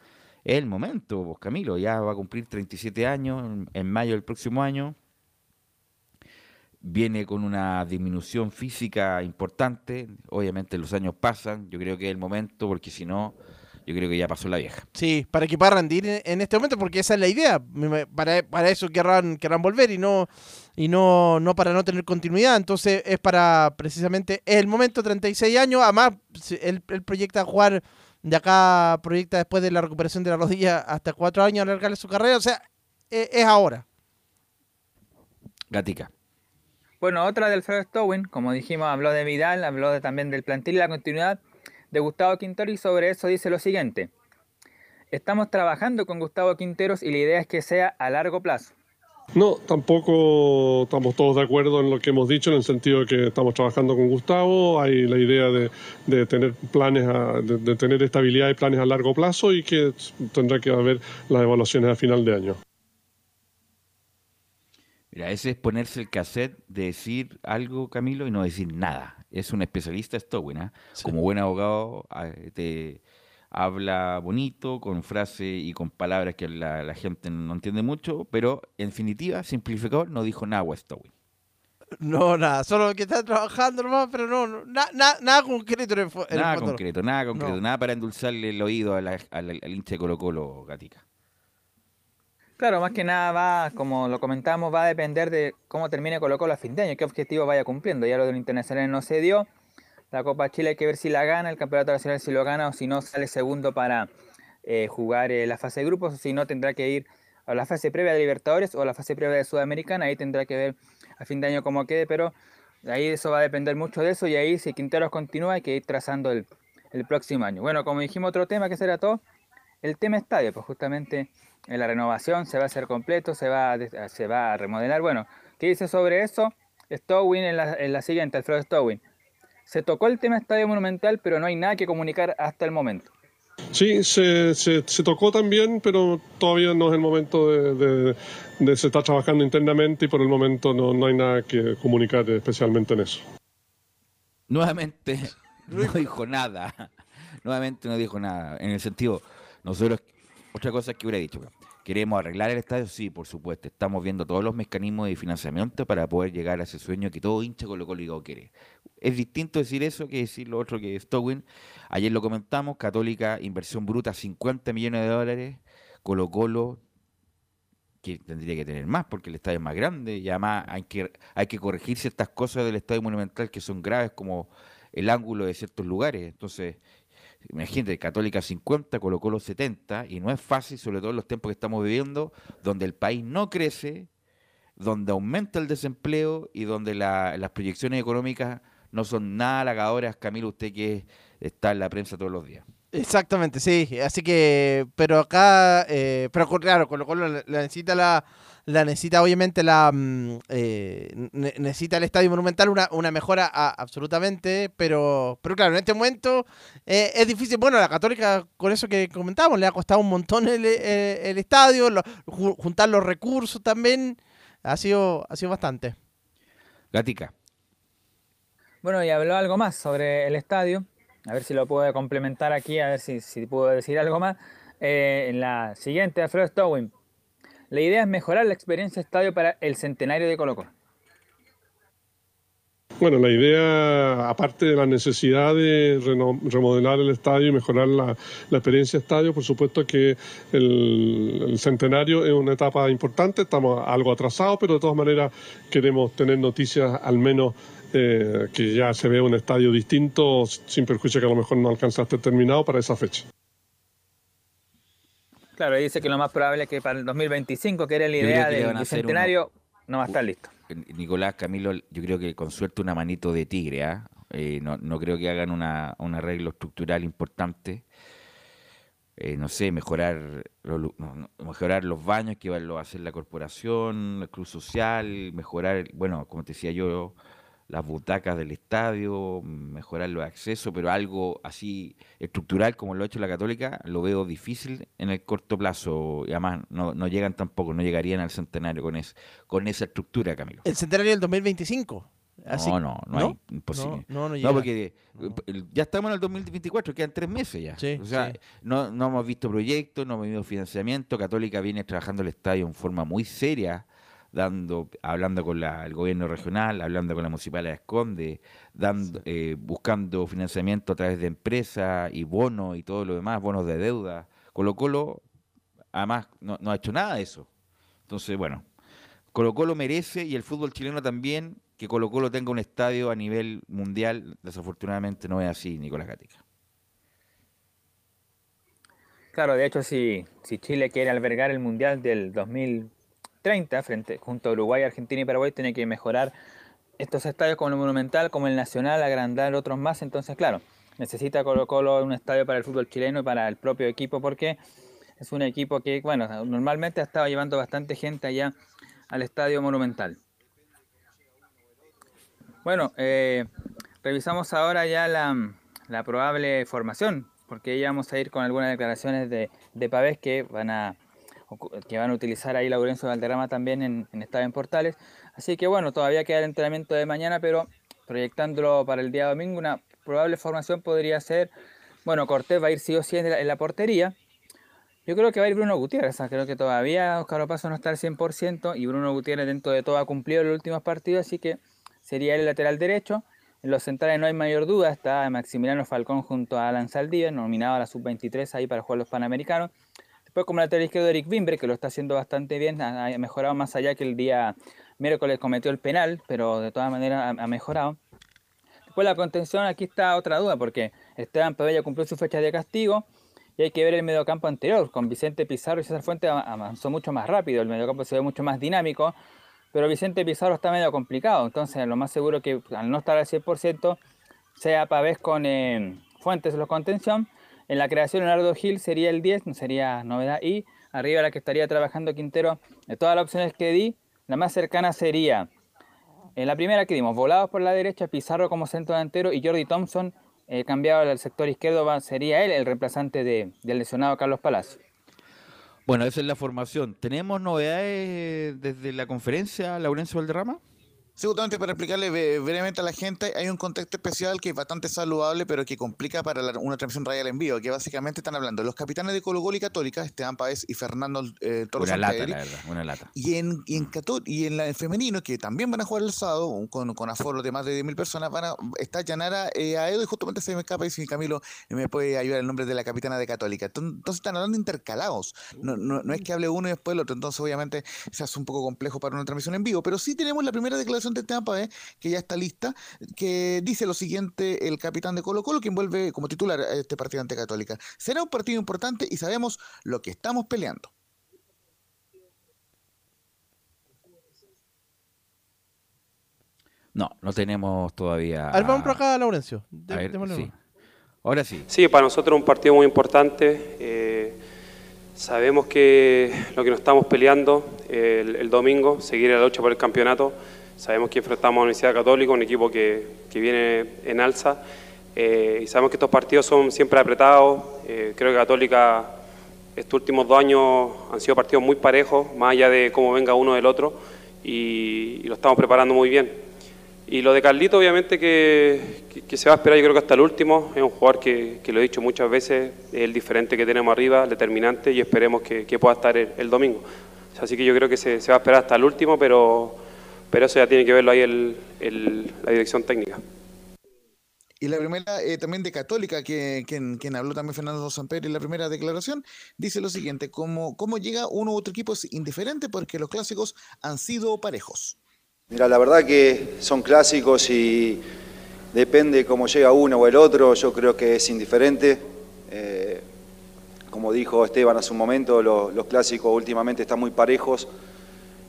Es el momento, pues Camilo, ya va a cumplir 37 años en, en mayo del próximo año. Viene con una disminución física importante. Obviamente los años pasan. Yo creo que es el momento porque si no, yo creo que ya pasó la vieja. Sí, para que pueda rendir en, este momento, porque esa es la idea. Para, para eso querrán, querrán volver y no y no, no para no tener continuidad. Entonces es para precisamente es el momento, 36 años. Además, él, él proyecta jugar de acá, proyecta después de la recuperación de la rodilla hasta cuatro años alargarle su carrera. O sea, e- es, ahora. Gatica. Bueno, otra del Alfredo Stowin, como dijimos, habló de Vidal, habló de- también del plantel y la continuidad de Gustavo Quintero y sobre eso dice lo siguiente. Estamos trabajando con Gustavo Quinteros y la idea es que sea a largo plazo. No, tampoco estamos todos de acuerdo en lo que hemos dicho, en el sentido de que estamos trabajando con Gustavo, hay la idea de, de tener planes, a- de, de tener estabilidad y planes a largo plazo y que tendrá que haber las evaluaciones a final de año. Mira, ese es ponerse el cassette de decir algo, Camilo, y no decir nada. Es un especialista esto, buena. Como buen abogado, ah, te habla bonito, con frases y con palabras que la, la gente no entiende mucho, pero en definitiva, simplificador, no dijo nada Stowin. No, nada, solo que está trabajando nomás, pero no, no na- na- nada concreto en el, fo- en el Nada concreto, nada concreto, No. nada para endulzarle el oído a la- al, al hincha de Colo Colo, Gatica. Claro, más que nada va, como lo comentamos, va a depender de cómo termine Colo Colo a fin de año, qué objetivo vaya cumpliendo. Ya lo del Internacional no se dio. La Copa Chile hay que ver si la gana, el Campeonato Nacional si lo gana o si no sale segundo para eh, jugar eh, la fase de grupos, o si no tendrá que ir a la fase previa de Libertadores o a la fase previa de Sudamericana, ahí tendrá que ver a fin de año cómo quede, pero ahí eso va a depender mucho de eso y ahí si Quinteros continúa hay que ir trazando el, el próximo año. Bueno, como dijimos, otro tema que será todo, el tema estadio, pues justamente en la renovación se va a hacer completo, se va a, se va a remodelar. Bueno, ¿qué dice sobre eso? Stowin en la, en la siguiente, Alfredo Stowin. Se tocó el tema estadio monumental, pero no hay nada que comunicar hasta el momento. Sí, se, se, se tocó también, pero todavía no es el momento de, de- de- se está trabajando internamente y por el momento no, no hay nada que comunicar especialmente en eso. Nuevamente no dijo nada. Nuevamente no dijo nada. En el sentido, nosotros, otra cosa que hubiera dicho, ¿queremos arreglar el estadio? Sí, por supuesto. Estamos viendo todos los mecanismos de financiamiento para poder llegar a ese sueño que todo hincha Colo Colo quiere. Es distinto decir eso que decir lo otro que Stowin. Ayer lo comentamos, Católica, inversión bruta, 50 millones de dólares. Colo Colo, que tendría que tener más porque el estadio es más grande y además hay que, hay que corregir ciertas cosas del estadio monumental que son graves como el ángulo de ciertos lugares. Entonces, imagínate, Católica 50, Colo Colo 70 y no es fácil, sobre todo en los tiempos que estamos viviendo, donde el país no crece, donde aumenta el desempleo y donde la- las proyecciones económicas no son nada halagadoras. Camilo, usted que está en la prensa todos los días. Exactamente, sí. Así que, pero acá, eh, pero claro, Colo Colo necesita la, la necesita obviamente la, mm, eh, ne- necesita el Estadio Monumental una, una mejora a- absolutamente, pero, pero claro, en este momento eh, es difícil. Bueno, a la Católica, con eso que comentamos, le ha costado un montón el, eh, el estadio, lo- juntar los recursos también, ha sido, ha sido bastante. Gatica. Bueno, y habló algo más sobre el estadio. A ver si lo puedo complementar aquí, a ver si, si puedo decir algo más. Eh, en la siguiente, Alfredo Stowin. La idea es mejorar la experiencia estadio para el centenario de Colo Colo. Bueno, la idea, aparte de la necesidad de remodelar el estadio y mejorar la, la experiencia estadio, por supuesto que el, el centenario es una etapa importante, estamos algo atrasados, pero de todas maneras queremos tener noticias al menos eh, que ya se vea un estadio distinto, sin perjuicio que a lo mejor no alcanzaste terminado para esa fecha. Claro, dice que lo más probable es que para el 2025, que era la idea del bicentenario, no va a estar listo. Eh, Nicolás Camilo, yo creo que con suerte una manito de tigre, ¿ah? Eh, no, no creo que hagan una, un arreglo estructural importante. Eh, no sé, mejorar, no, no, mejorar los baños que va a hacer la corporación, el club social, mejorar, bueno, como te decía yo, las butacas del estadio, mejorar los accesos, pero algo así estructural como lo ha hecho la Católica, lo veo difícil en el corto plazo. Y además no, no llegan tampoco, no llegarían al centenario con, es, con esa estructura, Camilo. El centenario del 2025. Así- no, no, no, hay, imposible. No, no, no llega. porque eh, el- ya estamos en el 2024, quedan tres meses ya. Sí, o sea, sí. no, no hemos visto proyectos, no hemos visto financiamiento. Católica viene trabajando el estadio en forma muy seria, dando, hablando con la- el gobierno regional, hablando con la municipalidad de Esconde, dando, eh, buscando financiamiento a través de empresas y bonos y todo lo demás, bonos de deuda. Colo Colo, además, no, no ha hecho nada de eso. Entonces, bueno, Colo Colo merece y el fútbol chileno también que Colo Colo tenga un estadio a nivel mundial. Desafortunadamente no es así, Nicolás Gatica. Claro, de hecho, si, si Chile quiere albergar el Mundial del 2030 frente, junto a Uruguay, Argentina y Paraguay, tiene que mejorar estos estadios como el Monumental, como el Nacional, agrandar otros más. Entonces, claro, necesita Colo Colo un estadio para el fútbol chileno y para el propio equipo porque es un equipo que, bueno, normalmente ha estado llevando bastante gente allá al estadio Monumental. Bueno, eh, revisamos ahora ya la, probable formación, porque ya vamos a ir con algunas declaraciones de, de Pavés que van a que van a utilizar ahí Laurencio Valderrama también en, en Estadio en Portales. Así que bueno, todavía queda el entrenamiento de mañana, pero proyectándolo para el día domingo, una probable formación podría ser, bueno, Cortés va a ir sí o sí en la, en la portería. Yo creo que va a ir Bruno Gutiérrez, creo que todavía Oscar Opaso no está al 100% y Bruno Gutiérrez dentro de todo ha cumplido los últimos partidos, así que sería el lateral derecho. En los centrales no hay mayor duda, está Maximiliano Falcón junto a Alan Saldivia, nominado a la sub-23 ahí para jugar los Panamericanos. Después como lateral izquierdo Eric Wimbre, que lo está haciendo bastante bien, ha, mejorado más allá que el día miércoles cometió el penal, pero de todas maneras ha, mejorado. Después la contención, aquí está otra duda, porque Esteban Pabella cumplió su fecha de castigo, y hay que ver el mediocampo anterior, con Vicente Pizarro y César Fuente avanzó mucho más rápido, el mediocampo se ve mucho más dinámico, pero Vicente Pizarro está medio complicado, entonces lo más seguro que al no estar al 100% sea Pavés con eh, Fuentes en los contención. En la creación Leonardo Gil sería el 10, no sería novedad, y arriba la que estaría trabajando Quintero, de todas las opciones que di, la más cercana sería en la primera que dimos, volados por la derecha, Pizarro como centro delantero y Jordi Thompson eh, cambiado al sector izquierdo, sería él el reemplazante de, del lesionado Carlos Palacio. Bueno, esa es la formación. ¿Tenemos novedades desde la conferencia, Laurencio Valderrama? Sí, justamente para explicarle brevemente a la gente, hay un contexto especial que es bastante saludable, pero que complica para una transmisión radial en vivo, que básicamente están hablando los capitanes de Colo Colo y Católica, Esteban Páez y Fernando eh, Torres Una lata, la verdad, una lata. Y en, y en, y en la femenino, que también van a jugar el sábado, con, con aforo de más de 10.000 personas, van a estar Yanara eh, Edo y justamente se me escapa y si Camilo me puede ayudar el nombre de la capitana de Católica. Entonces están hablando intercalados, no, no, no es que hable uno y después el otro, entonces obviamente se hace un poco complejo para una transmisión en vivo, pero sí tenemos la primera declaración de Tampa, ¿eh? que ya está lista, que dice lo siguiente el capitán de Colo Colo, quien vuelve como titular a este partido ante Católica. Será un partido importante y sabemos lo que estamos peleando. No, no tenemos todavía. A ver, vamos por acá, Laurencio. sí. Ahora sí. Sí, para nosotros es un partido muy importante. Eh, sabemos que lo que nos estamos peleando el, el domingo, seguir la lucha por el campeonato. Sabemos que enfrentamos a la Universidad Católica, un equipo que, que viene en alza. Eh, y sabemos que estos partidos son siempre apretados. Eh, creo que Católica estos últimos dos años han sido partidos muy parejos, más allá de cómo venga uno del otro, y, lo estamos preparando muy bien. Y lo de Carlito, obviamente, que, que, se va a esperar, yo creo que hasta el último. Es un jugador que, que lo he dicho muchas veces, es el diferente que tenemos arriba, determinante, y esperemos que, pueda estar el, domingo. Así que yo creo que se, se va a esperar hasta el último, pero pero eso ya tiene que verlo ahí el, la dirección técnica. Y la primera eh, también de Católica, que, quien, quien, habló también Fernando Pedro en la primera declaración, dice lo siguiente, ¿cómo, ¿cómo llega uno u otro equipo es indiferente porque los clásicos han sido parejos? Mira, la verdad que son clásicos y depende cómo llega uno o el otro, yo creo que es indiferente. Eh, como dijo Esteban hace un momento, los clásicos últimamente están muy parejos.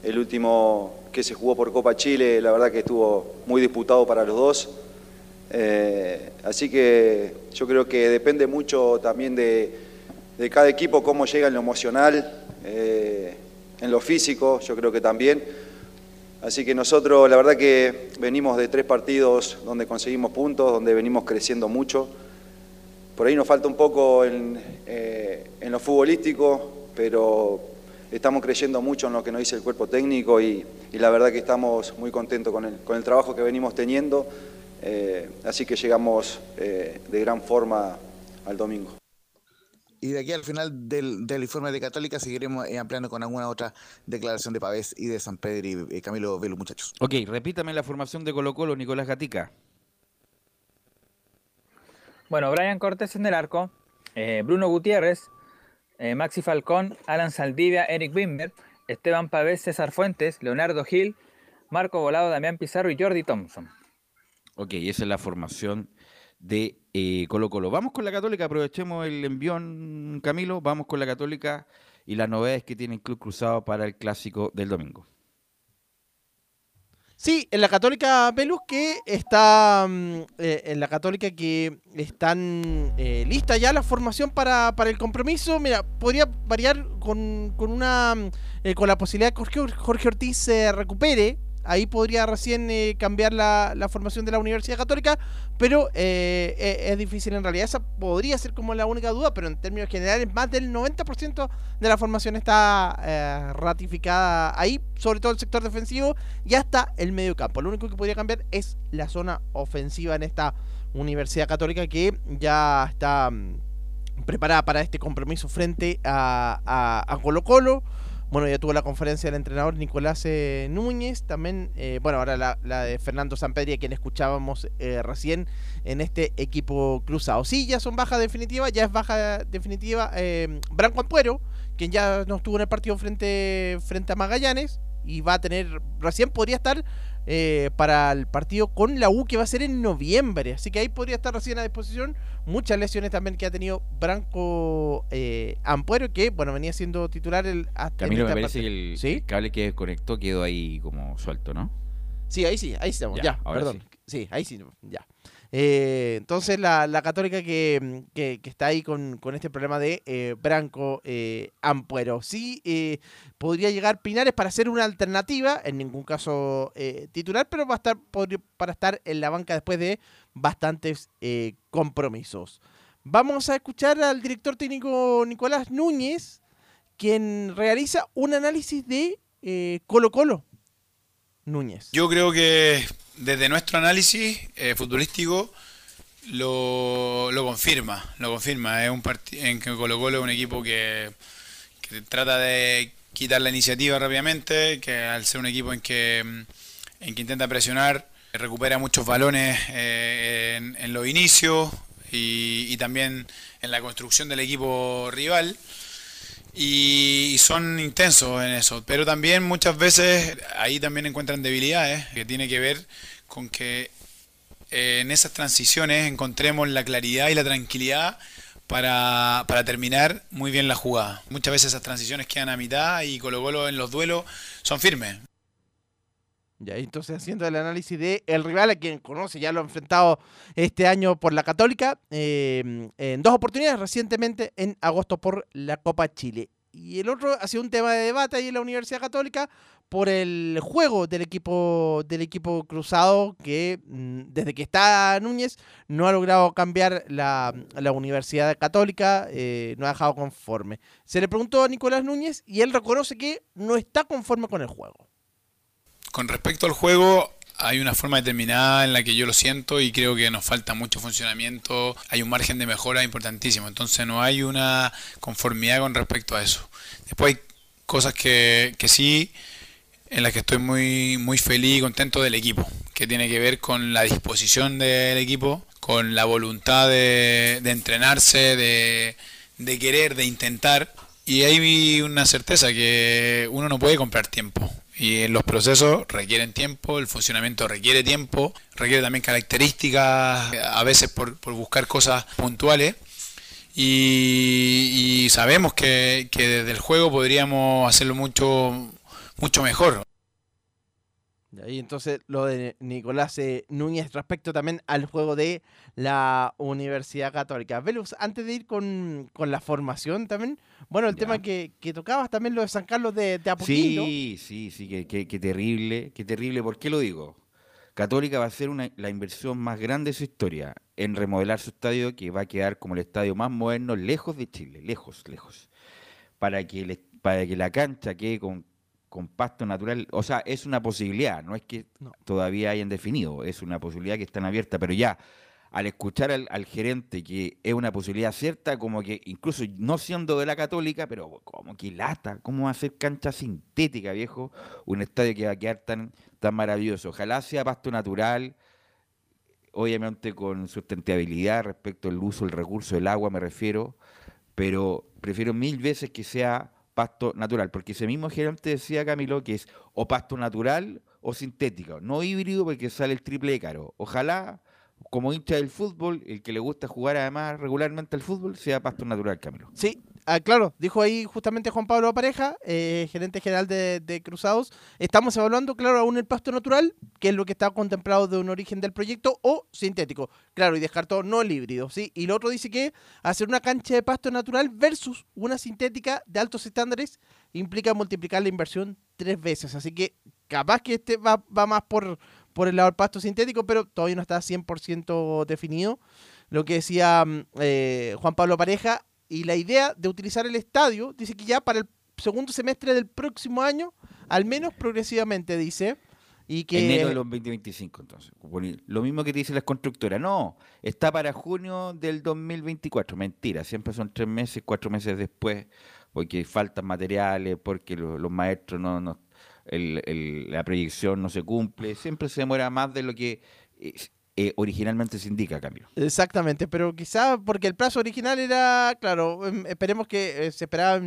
El último que se jugó por Copa Chile, la verdad que estuvo muy disputado para los dos. Eh, así que yo creo que depende mucho también de, cada equipo cómo llega en lo emocional, eh, en lo físico, yo creo que también. Así que nosotros la verdad que venimos de tres partidos donde conseguimos puntos, donde venimos creciendo mucho. Por ahí nos falta un poco en, eh, en lo futbolístico, pero estamos creyendo mucho en lo que nos dice el cuerpo técnico y, la verdad que estamos muy contentos con el, con el trabajo que venimos teniendo, eh, así que llegamos eh, de gran forma al domingo. Y de aquí al final del, informe de Católica seguiremos eh, ampliando con alguna otra declaración de Pavés y de San Pedro y Camilo Velo, muchachos. Ok, repítame la formación de Colo Colo, Nicolás Gatica. Bueno, Brian Cortés en el arco, Bruno Gutiérrez, eh, Maxi Falcón, Alan Saldivia, Eric Wimber, Esteban Pavés, César Fuentes, Leonardo Gil, Marco Volado, Damián Pizarro y Jordi Thompson. Ok, esa es la formación de eh, Colo Colo. Vamos con la Católica, aprovechemos el envión, Camilo, vamos con la Católica y las novedades que tiene el Club Cruzado para el clásico del domingo. Sí, en la Católica Velus que está mm, eh, en la Católica que están eh, lista ya la formación para, para, el compromiso. Mira, podría variar con, con una eh, con la posibilidad de que Jorge Ortiz se recupere ahí podría recién eh, cambiar la, formación de la Universidad Católica, pero eh, e, es difícil en realidad. Esa podría ser como la única duda, pero en términos generales, más del 90% de la formación está eh, ratificada ahí, sobre todo el sector defensivo y hasta el medio campo. Lo único que podría cambiar es la zona ofensiva en esta Universidad Católica que ya está mm, preparada para este compromiso frente a, a Colo Colo. Bueno, ya tuvo la conferencia del entrenador Nicolás eh, Núñez, también, eh, bueno, ahora la, de Fernando Sampedri, a quien escuchábamos eh, recién en este equipo cruzado. Sí, ya son bajas definitivas, ya es baja definitiva eh, Branco Ampuero, quien ya no estuvo en el partido frente, frente a Magallanes y va a tener, recién podría estar eh, para el partido con la U que va a ser en noviembre. Así que ahí podría estar recién a disposición. Muchas lesiones también que ha tenido Branco eh, Ampuero, que bueno, venía siendo titular el hasta Camilo, me parece que el, ¿Sí? el cable que desconectó quedó ahí como suelto, ¿no? Sí, ahí sí, ahí estamos, Ya, ya, ahora perdón. Sí. ahí sí, ya. Eh, entonces la, la católica que, que- que está ahí con, con este problema de eh, Branco eh, Ampuero. Sí, podría llegar Pinares para ser una alternativa, en ningún caso titular, pero va a estar para estar en la banca después de bastantes compromisos. Vamos a escuchar al director técnico Nicolás Núñez, quien realiza un análisis de Colo Colo. Núñez. Yo creo que desde nuestro análisis eh, futbolístico lo, lo confirma, lo confirma. Es un en que Colo Colo es un equipo que, trata de quitar la iniciativa rápidamente, que al ser un equipo en que, en que intenta presionar, recupera muchos balones eh, en, en los inicios y también en la construcción del equipo rival y, son intensos en eso, pero también muchas veces ahí también encuentran debilidades que tiene que ver con que eh, en esas transiciones encontremos la claridad y la tranquilidad para, para terminar muy bien la jugada. Muchas veces esas transiciones quedan a mitad y Colo Colo en los duelos son firmes. Ya, entonces haciendo el análisis de el rival a quien conoce, ya lo ha enfrentado este año por la Católica, eh, en dos oportunidades recientemente en agosto por la Copa Chile. Y el otro ha sido un tema de debate ahí en la Universidad Católica por el juego del equipo del equipo cruzado que mm, desde que está Núñez no ha logrado cambiar la, la Universidad Católica, eh, no ha dejado conforme. Se le preguntó a Nicolás Núñez y él reconoce que no está conforme con el juego. Con respecto al juego, hay una forma determinada en la que yo lo siento y creo que nos falta mucho funcionamiento. Hay un margen de mejora importantísimo. Entonces no hay una conformidad con respecto a eso. Después hay cosas que, que sí, en las que estoy muy, muy feliz y contento del equipo, que tiene que ver con la disposición del equipo, con la voluntad de, entrenarse, de, de querer, de intentar. Y hay una certeza que uno no puede comprar tiempo. Y en los procesos requieren tiempo, el funcionamiento requiere tiempo, requiere también características, a veces por, por buscar cosas puntuales. Y, y sabemos que, que desde el juego podríamos hacerlo mucho, mucho mejor. Y entonces lo de Nicolás eh, Núñez respecto también al juego de la Universidad Católica. Velus, antes de ir con, con la formación también, bueno, el tema que, que tocabas también lo de San Carlos de, de Apoquindo. Sí, sí, sí, qué, qué- qué terrible, qué terrible. ¿Por qué lo digo? Católica va a una- la inversión más grande de su historia en remodelar su estadio, que va a quedar como el estadio más moderno, lejos de Chile, lejos, lejos. Para que, para que la cancha quede con, con pasto natural, o sea, es una posibilidad, no es que todavía hayan definido, es una posibilidad que están abierta, pero ya al escuchar al, gerente que es una posibilidad cierta, como que incluso no siendo de la católica, pero como que lata, ¿cómo va a ser cancha sintética, viejo? Un estadio que va a quedar tan, tan maravilloso. Ojalá sea pasto natural, obviamente con sustentabilidad respecto al uso, el recurso del agua, me refiero, pero prefiero mil veces que sea pasto natural, porque ese mismo gerente decía, Camilo, que es o pasto natural o sintético, no híbrido porque sale el triple de caro. Ojalá, como hincha del fútbol, el que le gusta jugar además regularmente al fútbol, sea pasto natural, Camilo. Sí, ah, claro, dijo ahí justamente Juan Pablo Pareja, eh, gerente general de, Cruzados. Estamos evaluando, claro, aún el pasto natural, que es lo que está contemplado de un origen del proyecto, o sintético. Claro, y descartó no el híbrido, ¿sí? Y lo otro dice que hacer una cancha de pasto natural versus una sintética de altos estándares implica multiplicar la inversión tres veces. Así que capaz que este va, va más por, por el lado del pasto sintético, pero todavía no está 100% definido. Lo que decía mm, eh, Juan Pablo Pareja, y la idea de utilizar el estadio, dice que ya para el segundo semestre del próximo año, al menos progresivamente, dice, y que Enero de los 2025, entonces. Lo mismo que te dicen las constructoras. No, está para junio del 2024. Mentira, siempre son tres meses, cuatro meses después, porque faltan materiales, porque lo- los, maestros no, no el- el- la proyección no se cumple. Siempre se demora más de lo que eh, eh, originalmente se indica, Camilo. Exactamente, pero quizá porque el plazo original era, claro, em, esperemos que eh, se esperaba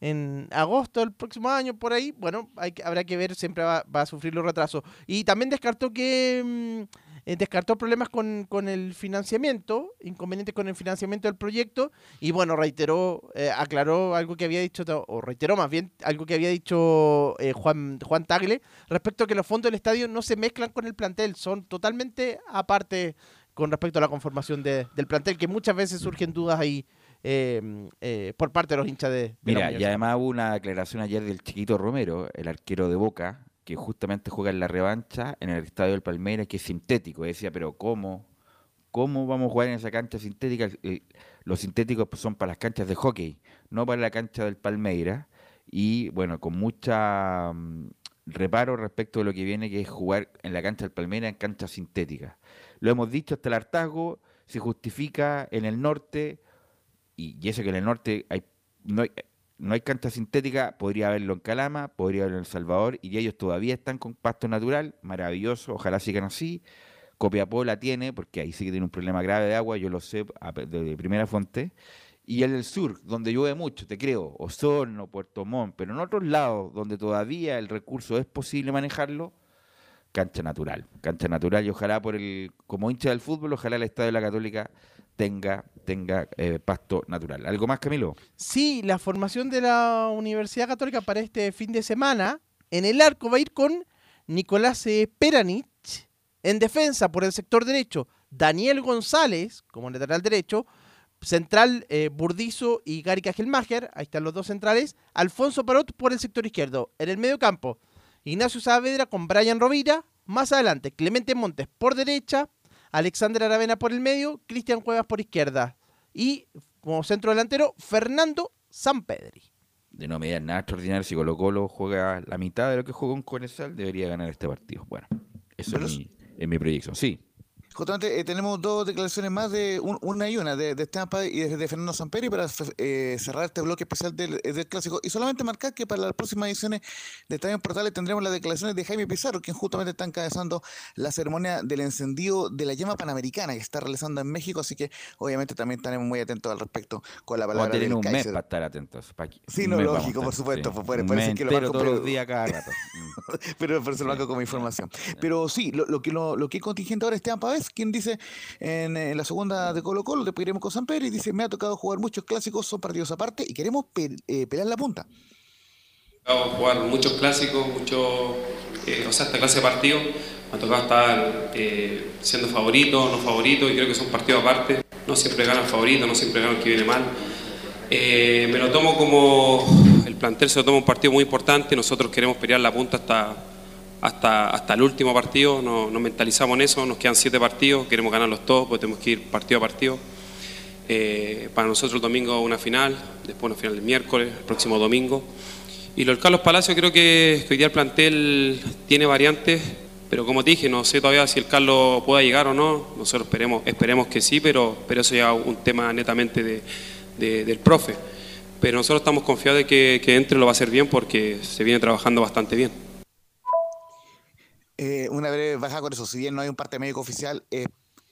en, agosto del próximo año, por ahí. Bueno, habrá que ver, siempre va, va a sufrir los retrasos. Y también descartó que mm, eh, descartó problemas con, con el financiamiento, inconvenientes con el financiamiento del proyecto. Y bueno, reiteró, eh, aclaró algo que había dicho, o reiteró más bien algo que había dicho eh, Juan, Juan Tagle respecto a que los fondos del estadio no se mezclan con el plantel, son totalmente aparte con respecto a la conformación de- del plantel, que muchas veces surgen dudas ahí eh, eh, por parte de los hinchas de, Mira, y además hubo una declaración ayer del chiquito Romero, el arquero de Boca, que justamente juega en la revancha en el estadio del Palmeiras, que es sintético. Decía, pero ¿cómo? ¿Cómo vamos a jugar en esa cancha sintética? Eh, los sintéticos pues, son para las canchas de hockey, no para la cancha del Palmeiras. Y bueno, con mucha mm, reparo respecto de lo que viene, que es jugar en la cancha del Palmeiras en cancha sintética. Lo hemos dicho hasta el hartazgo, se justifica en el norte, y, y eso que en el norte hay, no, hay, no hay cancha sintética, podría haberlo en Calama, podría haberlo en El Salvador, y ellos todavía están con pasto natural, maravilloso, ojalá sigan así. Copiapó la tiene, porque ahí sí que tiene un problema grave de agua, yo lo sé de primera fuente. Y en el sur, donde llueve mucho, te creo, Osorno, Puerto Montt, pero en otros lados donde todavía el recurso es posible manejarlo, cancha natural. Cancha natural y ojalá por el, como hincha del fútbol, ojalá el Estadio de la Católica tenga, tenga eh, pasto natural. ¿Algo más, Camilo? Sí, la formación de la Universidad Católica para este fin de semana, en el arco va a ir con Nicolás eh, Peranich, en defensa por el sector derecho, Daniel González como lateral derecho, central eh, Burdizo y Gary Cajelmacher, ahí están los dos centrales, Alfonso Parot por el sector izquierdo, en el medio campo, Ignacio Saavedra con Brian Rovira, más adelante Clemente Montes por derecha, Alexander Aravena por el medio, Cristian Cuevas por izquierda y como centro delantero Fernando Sampedri. De no mediar nada extraordinario, si Colo Colo juega la mitad de lo que jugó con Conesal, debería ganar este partido. Bueno, eso es mi, es mi proyección. Sí, Justamente eh, tenemos dos declaraciones más, de un- una y una, de, de Esteban Páez y de, de Fernando Samperi para eh, cerrar este bloque especial del, eh, del clásico. Y solamente marcar que para las próximas ediciones de Estadio Portales tendremos las declaraciones de Jaime Pizarro, quien justamente está encabezando la ceremonia del encendido de la llama panamericana que está realizando en México. Así que obviamente también estaremos muy atentos al respecto con la palabra tener del un mes Kaiser. para estar atentos. que- Sí, no, mes lógico, por supuesto, sí. pues, Un parece mes que lo banco todos pre- los días, cada rato. Mm. pero, pero se lo hago como información. Pero sí, lo, lo que lo, lo que es contingente ahora es Esteban Pavés, quien dice en, en la segunda de Colo Colo, después iremos con San Pedro y dice, me ha tocado jugar muchos clásicos, son partidos aparte y queremos eh, pelear la punta. tocado jugar muchos clásicos, muchos, eh, o sea, esta clase de partidos. Me ha tocado estar eh, siendo favorito, no favorito, y creo que son partidos aparte. No siempre gana el favorito, no siempre gana el que viene mal. Eh, me lo tomo como el plantel se lo toma un partido muy importante. Nosotros queremos pelear la punta hasta, hasta, hasta el último partido. No- nos mentalizamos en eso. Nos quedan siete partidos, queremos ganarlos todos, pues tenemos que ir partido a partido. Eh, para nosotros el domingo una final, después una final el miércoles, el próximo domingo. Y lo Carlos Palacio creo que hoy día el plantel tiene variantes, pero como te dije, no sé todavía si el Carlos pueda llegar o no. Nosotros esperemos, esperemos que sí, pero, pero eso ya un tema netamente de- del profe. Pero nosotros estamos confiados de que, que entre lo va a hacer bien porque se viene trabajando bastante bien. Eh, una breve baja con eso, si bien no hay un parte médico oficial,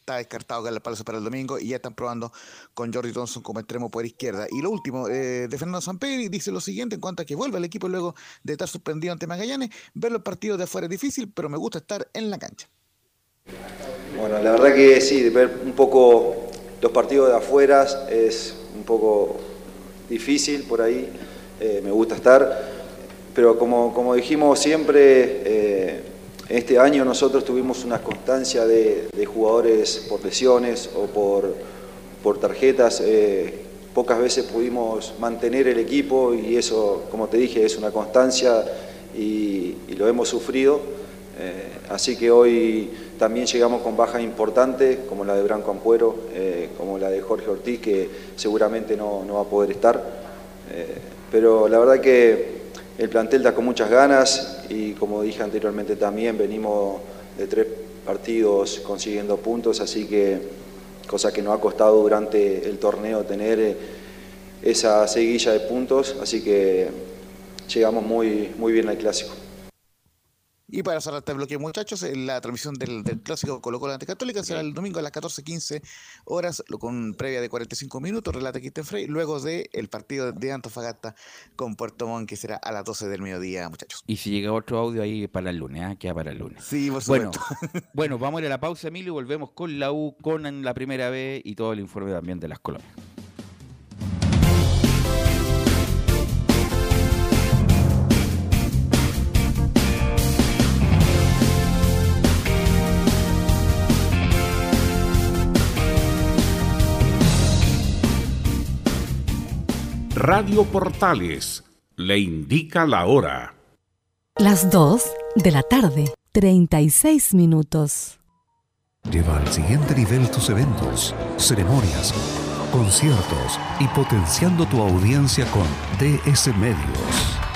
está descartado Carlos Palacio para el domingo y ya están probando con Jordi Thompson como extremo por izquierda. Y lo último, eh, de Fernando Samperi dice lo siguiente en cuanto a que vuelve al equipo luego de estar suspendido ante Magallanes, ver los partidos de afuera es difícil, pero me gusta estar en la cancha. Bueno, la verdad que sí, ver un poco los partidos de afuera es un poco difícil por ahí, eh, me gusta estar, pero como, como dijimos siempre, eh, este año nosotros tuvimos una constancia de, jugadores por lesiones o por, por tarjetas, eh, pocas veces pudimos mantener el equipo y eso, como te dije, es una constancia y, lo hemos sufrido. Eh, así que hoy también llegamos con bajas importantes, como la de Branco Ampuero, eh, como la de Jorge Ortiz, que seguramente no, no va a poder estar. Pero la verdad que el plantel está con muchas ganas y como dije anteriormente también venimos de tres partidos consiguiendo puntos, así que cosa que nos ha costado durante el torneo tener eh, esa seguilla de puntos, así que llegamos muy, muy bien al clásico. Y para cerrar este bloque, muchachos, eh, la transmisión del, del clásico Colo Colo ante Católica será el domingo a las 14.15 horas, con previa de 45 minutos, relata Quinten Frey, luego del el partido de Antofagasta con Puerto Montt, que será a las 12 del mediodía, muchachos. Y si llega otro audio ahí para el lunes, ¿ah? queda para el lunes. Sí, por Bueno, bueno, vamos a ir a la pausa, Emilio, y volvemos con la U, con la primera vez y todo el informe también de las colonias. Radio Portales le indica la hora. Las 2 de la tarde, 36 minutos. Lleva al siguiente nivel tus eventos, ceremonias, conciertos y potenciando tu audiencia con DS Medios.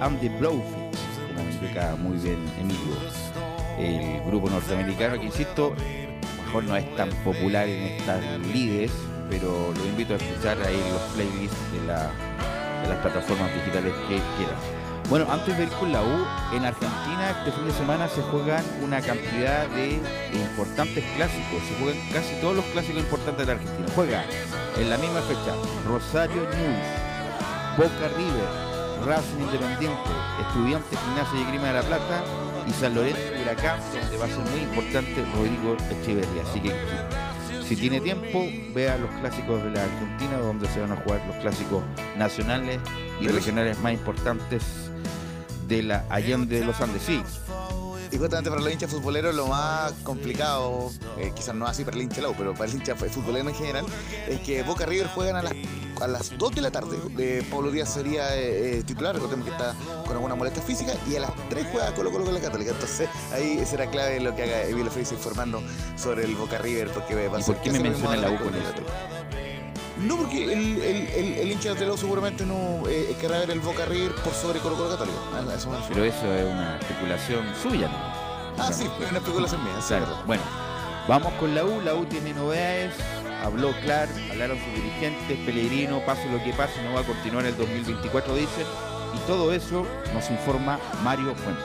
And the Blowfish, como indica muy bien Emilio. El grupo norteamericano que, insisto, mejor no es tan popular en estas lides, pero lo invito a escuchar ahí los playlists de, la- de las plataformas digitales que quieran. Bueno, antes de ir con la U, en Argentina este fin de semana se juegan una cantidad de importantes clásicos. Se juegan casi todos los clásicos importantes de la Argentina. Juega en la misma fecha Rosario News, Boca River, Racing Independiente, Estudiantes Gimnasia y Grima de la Plata y San Lorenzo Huracán, donde va a ser muy importante Rodrigo Echeverría. Así que si tiene tiempo, vea los clásicos de la Argentina, donde se van a jugar los clásicos nacionales y regionales más importantes de la Allende de los Andes. Sí, Y justamente para los hinchas futboleros lo más complicado, eh, quizás no así para el hincha Lau, pero para el hincha futbolero en general, es que Boca River juegan a las, a las 2 de la tarde. Eh, Pablo Díaz sería eh, titular, recordemos que está con alguna molestia física, y a las 3 juega Colo Colo con la Católica. Entonces ahí será clave lo que haga Emilio Félix informando sobre el Boca River, porque va a ¿Y ser por qué me menciona la U con con esto? No, porque el, el, el, el hincha de seguramente no eh, querrá ver el Boca River por sobre Colo Colo eso me. Pero eso es una especulación suya, ¿no? Ah, sí, es una especulación mía. Claro. Bueno, vamos con la U. La U tiene novedades. Habló Clark, hablaron sus dirigentes, Pellegrino, pase lo que pase, no va a continuar el 2024, dicen. Y todo eso nos informa Mario Fuentes.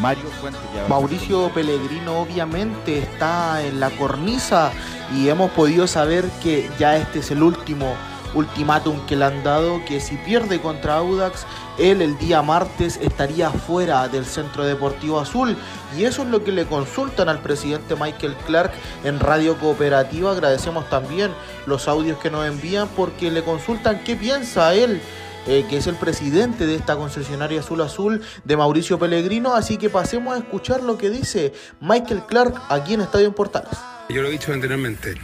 Mario Fuentes Mauricio Pellegrino obviamente está en la cornisa y hemos podido saber que ya este es el último ultimátum que le han dado, que si pierde contra Audax, él el día martes estaría fuera del Centro Deportivo Azul y eso es lo que le consultan al presidente Michael Clark en Radio Cooperativa. Agradecemos también los audios que nos envían porque le consultan qué piensa él eh, que es el presidente de esta concesionaria Azul Azul de Mauricio Pellegrino. Así que pasemos a escuchar lo que dice Michael Clark aquí en Estadio en Portales. Yo lo he dicho anteriormente,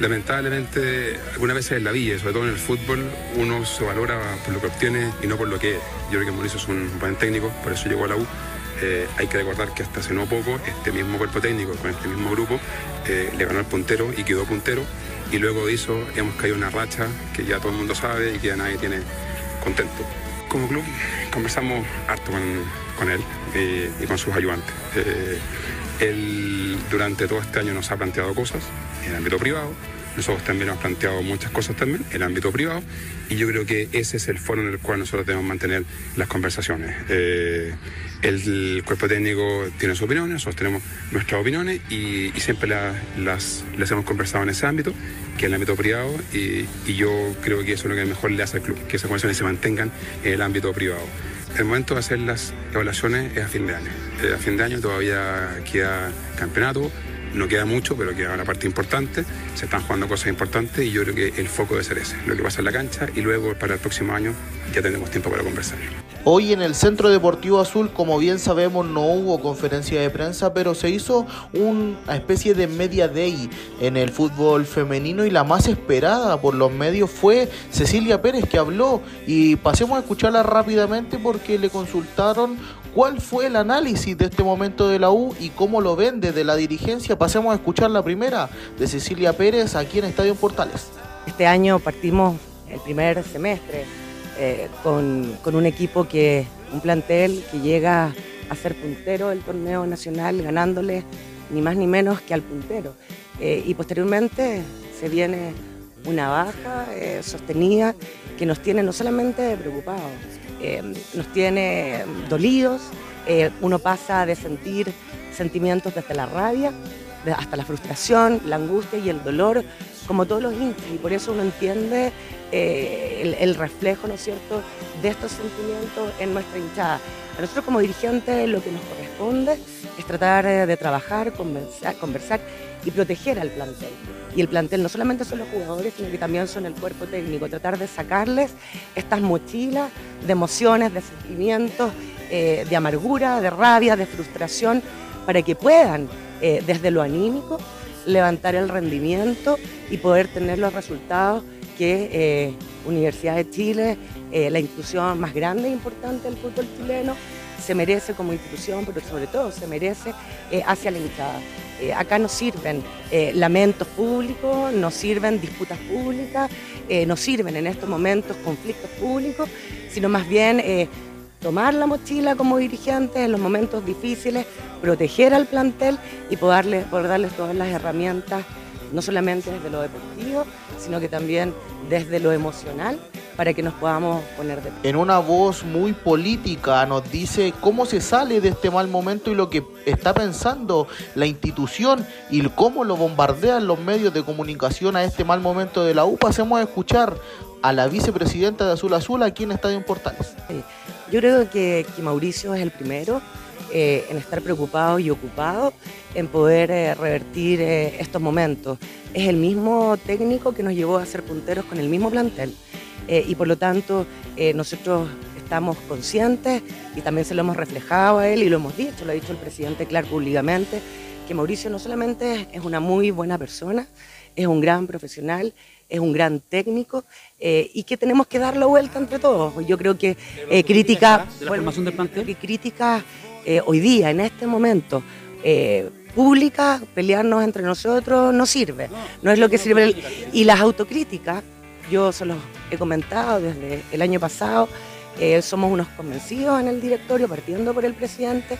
lamentablemente algunas veces en la vida, sobre todo en el fútbol, uno se valora por lo que obtiene y no por lo que es. Yo creo que Mauricio es un buen técnico, por eso llegó a la U. Eh, hay que recordar que hasta hace no poco este mismo cuerpo técnico con este mismo grupo eh, le ganó al puntero y quedó puntero y luego de eso hemos caído una racha que ya todo el mundo sabe y que ya nadie tiene contento. Como club conversamos harto con, él y con sus ayudantes. Eh, él durante todo este año nos ha planteado cosas en el ámbito privado, nosotros también hemos planteado muchas cosas también el ámbito privado y yo creo que ese es el foro en el cual nosotros debemos mantener las conversaciones. Eh, el cuerpo técnico tiene sus opiniones, nosotros tenemos nuestras opiniones y, y siempre la- las, las hemos conversado en ese ámbito, que es el ámbito privado, y, y yo creo que eso es lo que mejor le hace al club, que esas conversaciones se mantengan en el ámbito privado. El momento de hacer las evaluaciones es a fin de año. Eh, a fin de año todavía queda campeonato, no queda mucho, pero queda una parte importante. Se están jugando cosas importantes y yo creo que el foco debe ser ese, lo que pasa en la cancha y luego para el próximo año ya tendremos tiempo para conversar. Hoy en el Centro Deportivo Azul, como bien sabemos, no hubo conferencia de prensa, pero se hizo una especie de media day en el fútbol femenino y la más esperada por los medios fue Cecilia Pérez que habló y pasemos a escucharla rápidamente porque le consultaron cuál fue el análisis de este momento de la U y cómo lo ven desde la dirigencia. Pasemos a escuchar la primera de Cecilia Pérez aquí en Estadio Portales. Este año partimos el primer semestre eh, con, con un equipo que, un plantel que llega a ser puntero del torneo nacional, ganándole ni más ni menos que al puntero. Eh, y posteriormente se viene una baja eh, sostenida que nos tiene no solamente preocupados, eh, nos tiene dolidos, eh, uno pasa de sentir sentimientos desde la rabia hasta la frustración, la angustia y el dolor, como todos los hinchas, y por eso uno entiende eh, el, reflejo, ¿no es cierto?, de estos sentimientos en nuestra hinchada. A nosotros como dirigentes lo que nos corresponde es tratar de trabajar, conversar, conversar y proteger al plantel. Y el plantel no solamente son los jugadores, sino que también son el cuerpo técnico, tratar de sacarles estas mochilas de emociones, de sentimientos, eh, de amargura, de rabia, de frustración, para que puedan, eh, desde lo anímico, levantar el rendimiento y poder tener los resultados que eh, Universidad de Chile, la institución más grande e importante del fútbol chileno, se merece como institución, pero sobre todo se merece hacia la hinchada. Eh, acá no sirven eh, lamentos públicos, no sirven disputas públicas, eh, no sirven en estos momentos conflictos públicos, sino más bien tomar la mochila como dirigentes en los momentos difíciles, proteger al plantel y poder, darle- poder darles todas las herramientas, no solamente desde lo deportivo, sino que también desde lo emocional, para que nos podamos poner de pie. en una voz muy política nos dice cómo se sale de este mal momento y lo que está pensando la institución y cómo lo bombardean los medios de comunicación a este mal momento de la U. Pasemos a escuchar a la vicepresidenta de Azul Azul aquí en Estadio Portales. Yo creo que, que Mauricio es el primero eh, en estar preocupados y ocupados en poder eh, revertir eh, estos momentos. Es el mismo técnico que nos llevó a ser punteros con el mismo plantel eh, y por lo tanto eh, nosotros estamos conscientes y también se lo hemos reflejado a él y lo hemos dicho, lo ha dicho el presidente Clark públicamente, que Mauricio no solamente es una muy buena persona, es un gran profesional, es un gran técnico eh, y que tenemos que dar la vuelta entre todos. Yo creo que eh, crítica, de la formación del plantel? que crítica eh, hoy día, en este momento, eh, pública, pelearnos entre nosotros no sirve. No es lo que sirve. el- y las autocríticas, yo se los he comentado desde el año pasado, eh, somos unos convencidos en el directorio, partiendo por el presidente,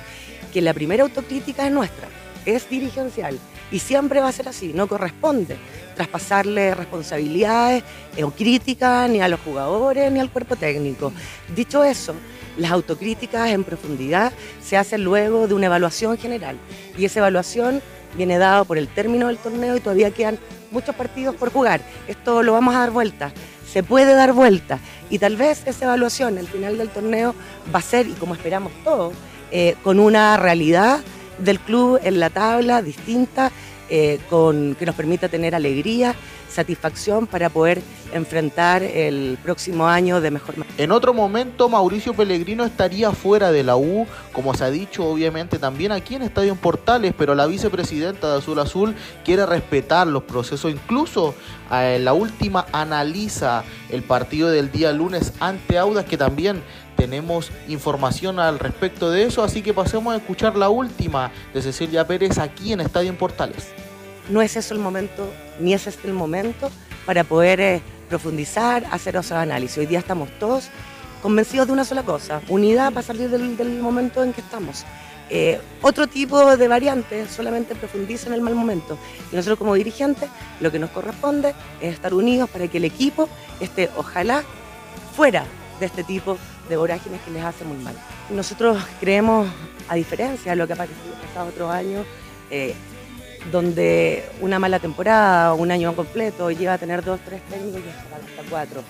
que la primera autocrítica es nuestra, es dirigencial. Y siempre va a ser así, no corresponde traspasarle responsabilidades eh, o críticas ni a los jugadores ni al cuerpo técnico. Dicho eso, las autocríticas en profundidad se hacen luego de una evaluación general. Y esa evaluación viene dada por el término del torneo y todavía quedan muchos partidos por jugar. Esto lo vamos a dar vuelta, se puede dar vuelta. Y tal vez esa evaluación al final del torneo va a ser, y como esperamos todos, eh, con una realidad del club en la tabla distinta, eh, con, que nos permita tener alegría, satisfacción para poder enfrentar el próximo año de mejor manera. En otro momento, Mauricio Pellegrino estaría fuera de la U, como se ha dicho obviamente también aquí en Estadio Portales, pero la vicepresidenta de Azul Azul quiere respetar los procesos. Incluso eh, la última analiza el partido del día lunes ante Audas, que también tenemos información al respecto de eso, así que pasemos a escuchar la última de Cecilia Pérez aquí en Estadio en Portales. no es eso el momento, ni es este el momento para poder eh, profundizar, hacer esos análisis. Hoy día estamos todos convencidos de una sola cosa, unidad para salir del, momento en que estamos. Eh, otro tipo de variantes solamente profundiza en el mal momento. Y nosotros como dirigentes lo que nos corresponde es estar unidos para que el equipo esté, ojalá, fuera de este tipo de vorágines que les hace muy mal. Nosotros creemos, a diferencia de lo que ha pasado otros años, eh, donde una mala temporada, un año completo, lleva a tener dos, tres técnicos y hasta, cuatro.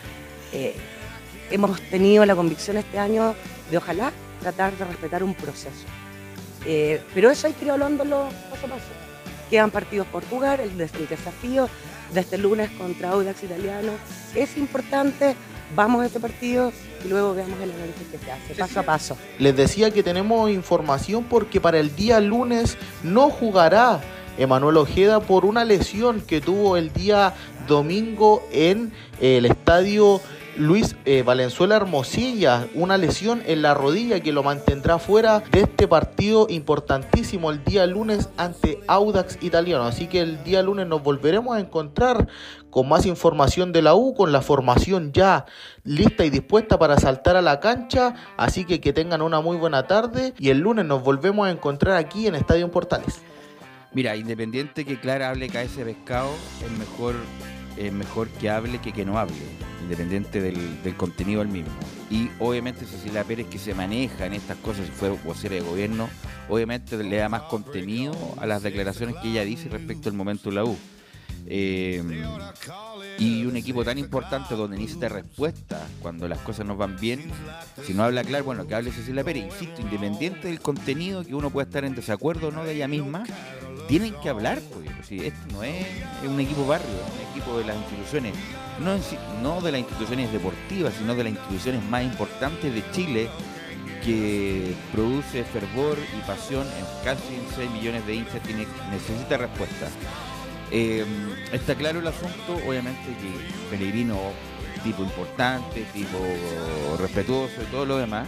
Eh, hemos tenido la convicción este año de ojalá tratar de respetar un proceso. Eh, pero eso hay que ir hablándolo paso a paso. Quedan partidos por jugar, el, el desafío de este lunes contra Audax Italiano es importante. Vamos a este partido y luego veamos el análisis que se hace, paso a paso. Les decía que tenemos información porque para el día lunes no jugará Emanuel Ojeda por una lesión que tuvo el día domingo en el estadio Luis eh, Valenzuela Hermosilla, una lesión en la rodilla que lo mantendrá fuera de este partido importantísimo el día lunes ante Audax Italiano. Así que el día lunes nos volveremos a encontrar con más información de la U, con la formación ya lista y dispuesta para saltar a la cancha. Así que que tengan una muy buena tarde y el lunes nos volvemos a encontrar aquí en Estadio Portales. Mira, independiente que Clara hable cae ese pescado, es mejor, es mejor que hable que que no hable, independiente del, contenido del mismo. Y obviamente Cecilia Pérez que se maneja en estas cosas, si fue vocera de gobierno, obviamente le da más contenido a las declaraciones que ella dice respecto al momento de la U. Eh, y un equipo tan importante donde necesita respuesta cuando las cosas no van bien, si no habla claro, bueno, que hable Cecilia Pérez, insisto, independiente del contenido que uno pueda estar en desacuerdo o no de ella misma, tienen que hablar, pues, si esto no es un equipo barrio, un equipo de las instituciones, no, de las instituciones deportivas, sino de las instituciones más importantes de Chile, que produce fervor y pasión en casi 6 millones de hinchas, tiene, necesita respuesta. Eh, está claro el asunto, obviamente que Pellegrino, tipo importante, tipo respetuoso y todo lo demás,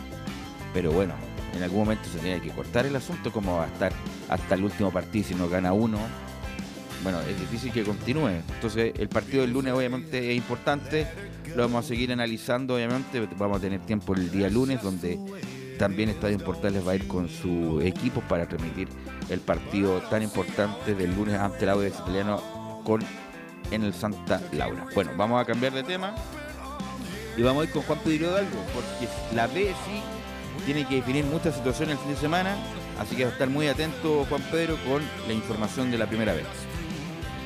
pero bueno, en algún momento se tiene que cortar el asunto, como va a estar hasta el último partido si no gana uno. Bueno, es difícil que continúe. Entonces, el partido del lunes obviamente es importante, lo vamos a seguir analizando, obviamente, vamos a tener tiempo el día lunes, donde también Estadio Portales va a ir con su equipo para transmitir el partido tan importante del lunes ante el Audax Italiano con en el Santa Laura. Bueno, vamos a cambiar de tema y vamos a ir con Juan Pedro Hidalgo, porque la B sí tiene que definir muchas situaciones el fin de semana, así que va a estar muy atento Juan Pedro con la información de la primera vez.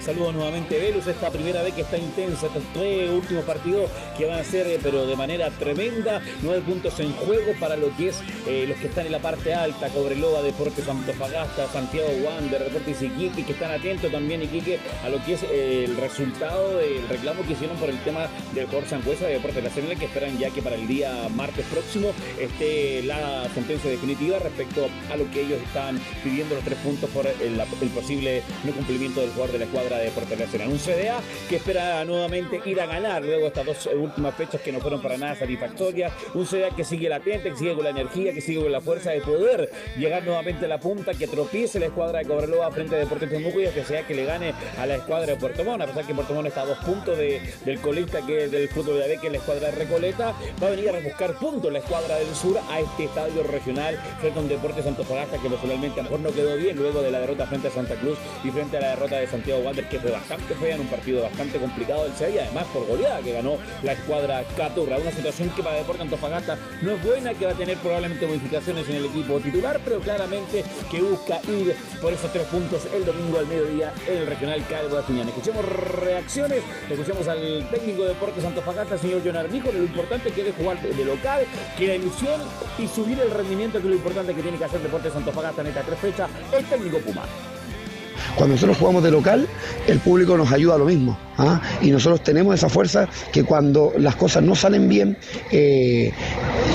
Saludos nuevamente, Velus. Esta primera vez que está intensa, estos tres últimos partidos que van a ser, eh, pero de manera tremenda. Nueve puntos en juego para lo que es eh, los que están en la parte alta: Cobreloa, Deportes Antofagasta, Santiago Wander, Deportes Iquique, que están atentos también, Iquique, a lo que es eh, el resultado del reclamo que hicieron por el tema del jugador Sangüesa de Deportes Nacional, que esperan ya que para el día martes próximo esté la sentencia definitiva respecto a lo que ellos están pidiendo los tres puntos por el, el posible no cumplimiento del jugador de la escuadra de Deportes Nacional. Un CDA que espera nuevamente ir a ganar luego estas dos últimas fechas que no fueron para nada satisfactorias. Un CDA que sigue latente, que sigue con la energía, que sigue con la fuerza de poder llegar nuevamente a la punta, que tropiece la escuadra de Cobreloa frente a Deportes Temuco y que sea que le gane a la escuadra de Puerto Montt, a pesar que Puerto Montt está a dos puntos de, del colista que del fútbol de AB, que es la escuadra de Recoleta, va a venir a buscar puntos la escuadra del sur a este estadio regional frente a un Deportes Antofagasta que personalmente a lo mejor no quedó bien luego de la derrota frente a Santa Cruz y frente a la derrota de Santiago Wander que fue bastante fea en un partido bastante complicado del y además por goleada que ganó la escuadra Caturra. Una situación que para Deportes Antofagasta no es buena, que va a tener probablemente modificaciones en el equipo titular, pero claramente que busca ir por esos tres puntos el domingo al mediodía en el regional Calvo de Piñán. Escuchemos reacciones, escuchemos al técnico de Deportes Antofagasta, señor John Armijo, lo importante que es jugar de local, que la ilusión y subir el rendimiento, que es lo importante que tiene que hacer Deportes Antofagasta en estas tres fechas, el técnico Puma. Cuando nosotros jugamos de local, el público nos ayuda a lo mismo. ¿Ah? Y nosotros tenemos esa fuerza que cuando las cosas no salen bien, eh,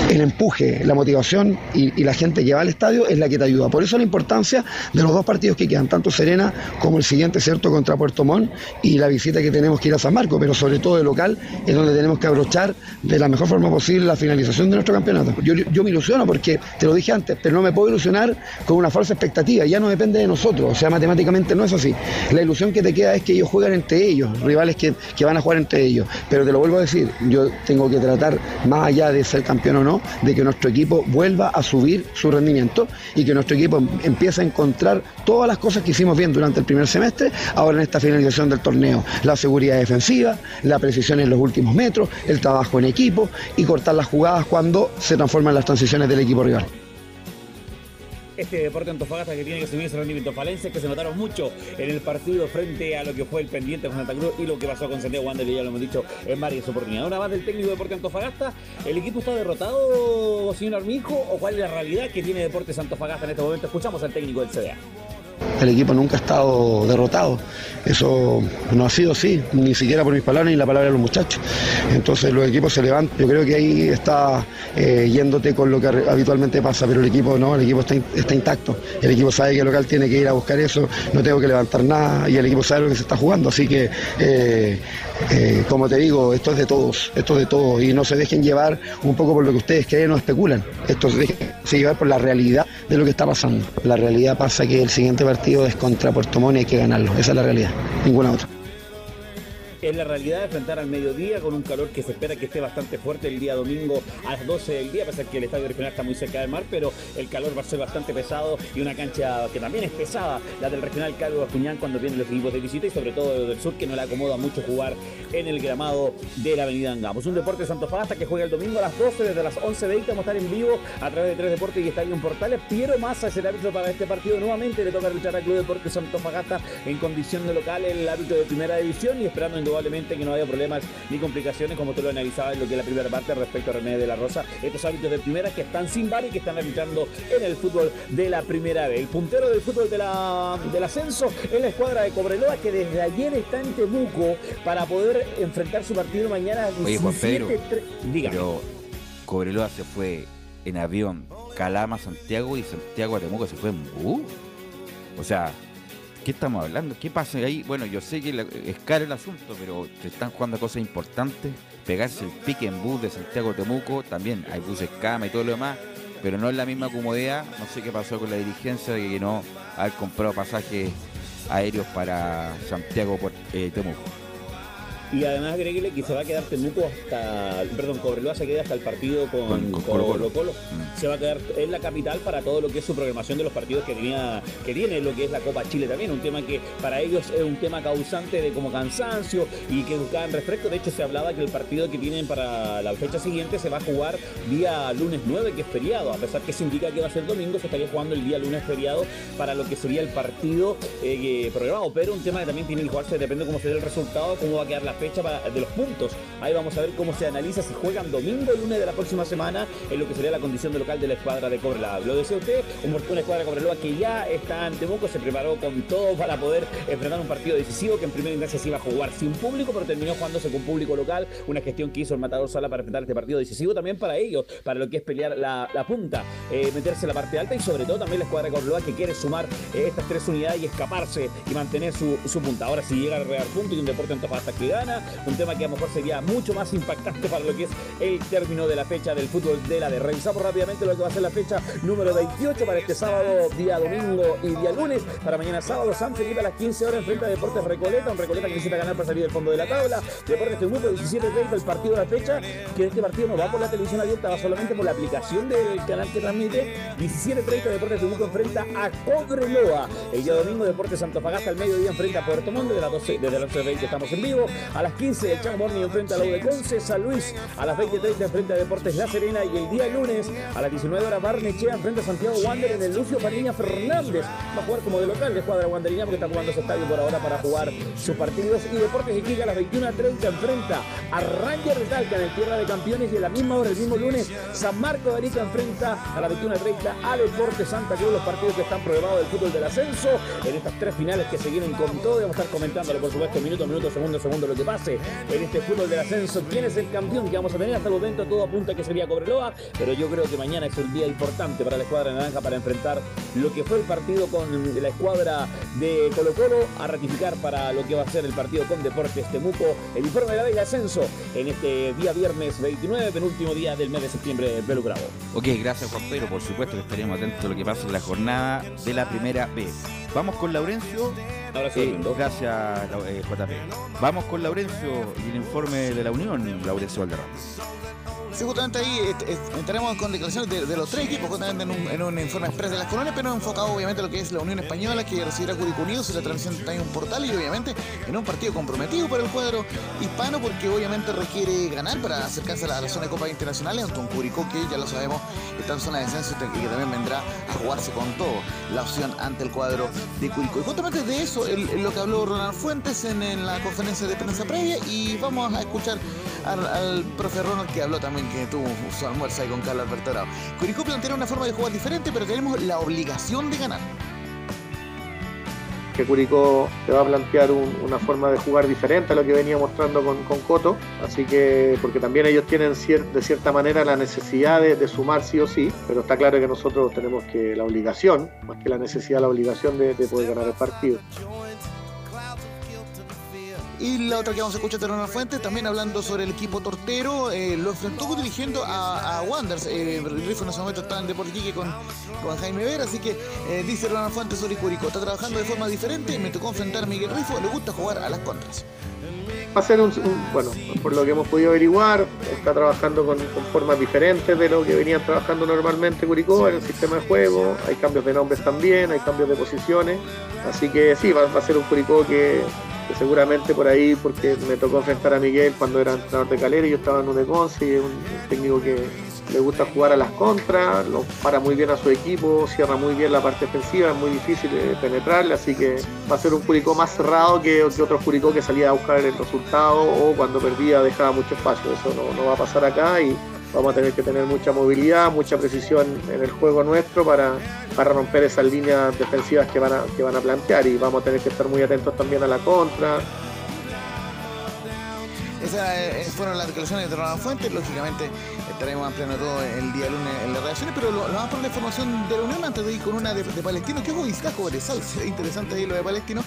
el empuje, la motivación y, la gente que va al estadio es la que te ayuda. Por eso la importancia de los dos partidos que quedan, tanto Serena como el siguiente, ¿cierto?, contra Puerto Montt y la visita que tenemos que ir a San Marcos, pero sobre todo de local es donde tenemos que abrochar de la mejor forma posible la finalización de nuestro campeonato. Yo, yo me ilusiono porque, te lo dije antes, pero no me puedo ilusionar con una falsa expectativa, ya no depende de nosotros, o sea, matemáticamente no es así. La ilusión que te queda es que ellos juegan entre ellos, rivales que, que van a jugar entre ellos. Pero te lo vuelvo a decir, yo tengo que tratar, más allá de ser campeón o no, de que nuestro equipo vuelva a subir su rendimiento y que nuestro equipo empiece a encontrar todas las cosas que hicimos bien durante el primer semestre, ahora en esta finalización del torneo. La seguridad defensiva, la precisión en los últimos metros, el trabajo en equipo y cortar las jugadas cuando se transforman las transiciones del equipo rival este Deporte Antofagasta que tiene que subir ese rendimiento. Falencias que se notaron mucho en el partido frente a lo que fue el pendiente con Santa Cruz y lo que pasó con Santiago Wander, y ya lo hemos dicho en varias oportunidades. Una más del técnico de Deporte Antofagasta, ¿el equipo está derrotado, señor Armijo, o cuál es la realidad que tiene Deportes Antofagasta en este momento? Escuchamos al técnico del CDA el equipo nunca ha estado derrotado. Eso no ha sido así, ni siquiera por mis palabras ni la palabra de los muchachos. Entonces los equipos se levantan. Yo creo que ahí está eh, yéndote con lo que habitualmente pasa, pero el equipo no, el equipo está, intacto. El equipo sabe que el local tiene que ir a buscar eso, no tengo que levantar nada y el equipo sabe lo que se está jugando. Así que, eh, eh, como te digo, esto es de todos, esto es de todos. Y no se dejen llevar un poco por lo que ustedes creen o especulan. Esto se dejen llevar por la realidad de lo que está pasando. La realidad pasa que el siguiente partido es contra Puerto Montt y hay que ganarlo. Esa es la realidad, ninguna otra. Es la realidad enfrentar al mediodía con un calor que se espera que esté bastante fuerte el día domingo a las 12 del día, a pesar que el estadio regional está muy cerca del mar, pero el calor va a ser bastante pesado y una cancha que también es pesada, la del regional Calvo Acuñán cuando vienen los equipos de visita y sobre todo del sur que no le acomoda mucho jugar en el gramado de la avenida Angamos. Un deporte de Santo Fagasta que juega el domingo a las 12 desde las 11.20 vamos a estar en vivo a través de tres deportes y Estadio Portales. Piero Massa es el árbitro para este partido. Nuevamente le toca luchar al Club Deporte Santo Fagasta en condición de local el árbitro de primera división y esperando indudablemente que no haya problemas ni complicaciones como tú lo analizabas en lo que es la primera parte respecto a René de la Rosa. Estos árbitros de primera que están sin bar y que están arbitrando en el fútbol de la primera vez. El puntero del fútbol de la, del ascenso es la escuadra de Cobreloa que desde ayer está en Temuco para poder enfrentar su partido mañana. Oye, Juan Pedro, pero Cobreloa se fue en avión Calama, Santiago y Santiago a Temuco se fue en bus. O sea, ¿qué estamos hablando? ¿Qué pasa ahí? Bueno, yo sé que es caro el asunto, pero se están jugando cosas importantes. Pegarse el pique en bus de Santiago Temuco, también hay buses cama y todo lo demás, pero no es la misma comodidad. No sé qué pasó con la dirigencia de que no haber comprado pasajes aéreos para Santiago eh, Temuco. Y además agréguele que se va a quedar Temuco hasta, perdón, Cobreloa se queda hasta el partido con, Con- con Colo. Colo. Se va a quedar en la capital para todo lo que es su programación de los partidos que tenía, que tiene lo que es la Copa Chile también, un tema que para ellos es un tema causante de como cansancio y que buscaban refresco. De hecho, se hablaba que el partido que tienen para la fecha siguiente se va a jugar día lunes 9, que es feriado. A pesar que se indica que va a ser domingo, se estaría jugando el día lunes feriado para lo que sería el partido eh, programado. Pero un tema que también tiene que jugarse, depende cómo será el resultado, cómo va a quedar la fecha de los puntos. Ahí vamos a ver cómo se analiza si juegan domingo o lunes de la próxima semana en lo que sería la condición de local de la escuadra de Cobreloa. Lo decía usted, un- una escuadra de Cobreloa que ya está en Temuco, se preparó con todo para poder enfrentar un partido decisivo que en primera instancia se iba a jugar sin público, pero terminó jugándose con público local. Una gestión que hizo el Matador Sala para enfrentar este partido decisivo también para ellos, para lo que es pelear la, punta, eh, meterse en la parte alta y sobre todo también la escuadra de Cobreloa que quiere sumar eh, estas tres unidades y escaparse y mantener su, punta. Ahora si llega a regar punto y un deporte Antofagasta que gana, un tema que a lo mejor sería mucho más impactante para lo que es el término de la fecha del fútbol de la de. Revisamos rápidamente lo que va a ser la fecha número 28 para este sábado, día domingo y día lunes. Para mañana sábado, San Felipe a las 15 horas enfrenta a Deportes Recoleta, un Recoleta que necesita ganar para salir del fondo de la tabla. Deportes Temuco 17-30 el partido de la fecha, que este partido no va por la televisión abierta, va solamente por la aplicación del canal que transmite. 17-30 Deportes Temuco enfrenta a Cobreloa. El día domingo Deportes Antofagasta al mediodía enfrenta a Puerto Montt, de las 12, desde las 11.20 estamos en vivo. Las 15 el Morning enfrenta a la U de Conce, San Luis. A las 20.30 enfrenta a Deportes La Serena y el día lunes a las 19 horas Barnechea enfrenta a Santiago Wander en el Lucio Pariña Fernández. Va a jugar como de local de escuadra Wanderina porque está jugando ese estadio por ahora para jugar sus partidos. Y Deportes Iquique a las 21.30 enfrenta a Ranger de Talca en el Tierra de Campeones y a la misma hora el mismo lunes San Marco de Arica enfrenta a las 21.30 a Deportes Santa Cruz los partidos que están programados del fútbol del ascenso. En estas tres finales que se vienen con todo vamos a estar comentándolo por supuesto minuto a minuto, segundo a segundo lo que en este fútbol del ascenso. ¿Quién es el campeón que vamos a tener? Hasta el momento todo apunta que sería Cobreloa, pero yo creo que mañana es un día importante para la escuadra naranja para enfrentar lo que fue el partido con la escuadra de Colo Colo a ratificar para lo que va a ser el partido con Deportes Temuco, el informe de la del ascenso en este día viernes 29, penúltimo día del mes de septiembre de Pelu Bravo. Ok, gracias Juan Pedro. Por supuesto que estaremos atentos a lo que pasa en la jornada de la primera vez. Vamos con Laurencio. Eh, gracias, JP. Vamos con Laurencio y el informe de la Unión, Laurencio Valderrama. Sí, justamente ahí est- est- entraremos con declaraciones de, los tres equipos, justamente en un, informe express de las colonias, pero enfocado obviamente en lo que es la Unión Española, que recibirá Curicó Unidos y la transmisión en un portal y obviamente en un partido comprometido para el cuadro hispano, porque obviamente requiere ganar para acercarse a la, a zona de Copas Internacionales, ante un Curicó que ya lo sabemos está en zona de descenso y que también vendrá a jugarse con todo la opción ante el cuadro de Curicó. Y justamente de eso el- lo que habló Ronald Fuentes en, en la conferencia de prensa previa y vamos a escuchar al, al profe Ronald que habló también que tuvo su almuerzo ahí con Carlos Alberto. Curicó plantea una forma de jugar diferente, pero tenemos la obligación de ganar. que Curicó te va a plantear un- una forma de jugar diferente a lo que venía mostrando con, con Coto, así que porque también ellos tienen cier- de cierta manera la necesidad de, de sumar sí o sí, pero está claro que nosotros tenemos que la obligación, más que la necesidad, la obligación de, de poder ganar el partido. Y la otra que vamos a escuchar de Ronald Fuentes, también hablando sobre el equipo tortero, eh, lo enfrentó dirigiendo a, a Wanderers. Eh, el Rifo en ese momento estaba en Deportes Iquique con, con Jaime Vera, así que eh, dice Ronald Fuentes sobre Curicó. Está trabajando de forma diferente, me tocó enfrentar a Miguel Rifo, le gusta jugar a las contras. Va a ser un, bueno, por lo que hemos podido averiguar, está trabajando con, formas diferentes de lo que venían trabajando normalmente Curicó en el sistema de juego, hay cambios de nombres también, hay cambios de posiciones, así que sí, va a ser un Curicó que, seguramente por ahí, porque me tocó enfrentar a Miguel cuando era entrenador de Calera y yo estaba en Uneconce y es un, un técnico que le gusta jugar a las contras, lo para muy bien a su equipo, cierra muy bien la parte defensiva, es muy difícil de penetrarle, así que va a ser un Curicó más cerrado que, que otro Curicó que salía a buscar el resultado o cuando perdía dejaba mucho espacio. Eso no, no va a pasar acá y vamos a tener que tener mucha movilidad, mucha precisión en el juego nuestro para, para romper esas líneas defensivas que van, a, que van a plantear y vamos a tener que estar muy atentos también a la contra, Esas eh, fueron las declaraciones de Ronald Fuentes. Lógicamente estaremos ampliando todo el día lunes en las reacciones, pero lo, lo vamos por la información de la Unión antes de ir con una de, de Palestino. Que Iztaco Berezal, será interesante ahí lo de Palestino.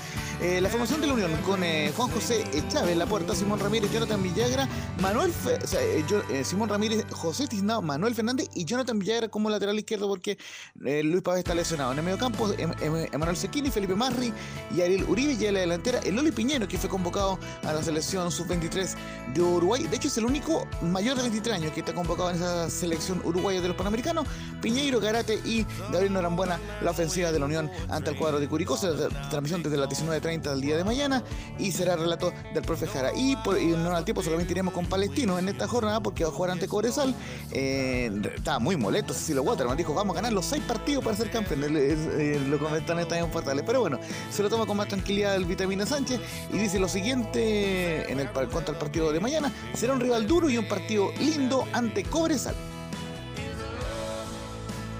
Eh, la formación de la Unión con eh, Juan José Chávez la puerta, Simón Ramírez, Jonathan Villagra, Manuel eh, Simón Ramírez, José Tiznado, Manuel Fernández y Jonathan Villagra como lateral izquierdo porque Luis Pávez está lesionado. En el medio campo, Em- Em- Emanuel Sequini, Felipe Marri y Ariel Uribe y en la delantera el Loli Piñero que fue convocado a la selección sub-23 de Uruguay. De hecho es el único mayor de 23 años que está convocado en esa selección uruguaya de los Panamericanos. Piñeiro, Garate y Gabriel Norambuena, la ofensiva de la Unión ante el cuadro de Curicó. Tra- transmisión desde las 19.30 del día de mañana y será relato del profe Jara. Y, por, y no al tiempo solamente iremos con Palestino en esta jornada porque va a jugar ante Cobresal. Eh, estaba muy molesto Cecilio Waterman. Dijo, vamos a ganar los seis partidos para ser campeón. Él, es- eh, lo comentan en Portales. Pero bueno, se lo toma con más tranquilidad el Vitamina Sánchez y dice lo siguiente en el, contra el partido de mañana. Será un rival duro y un partido lindo ante Cobresal.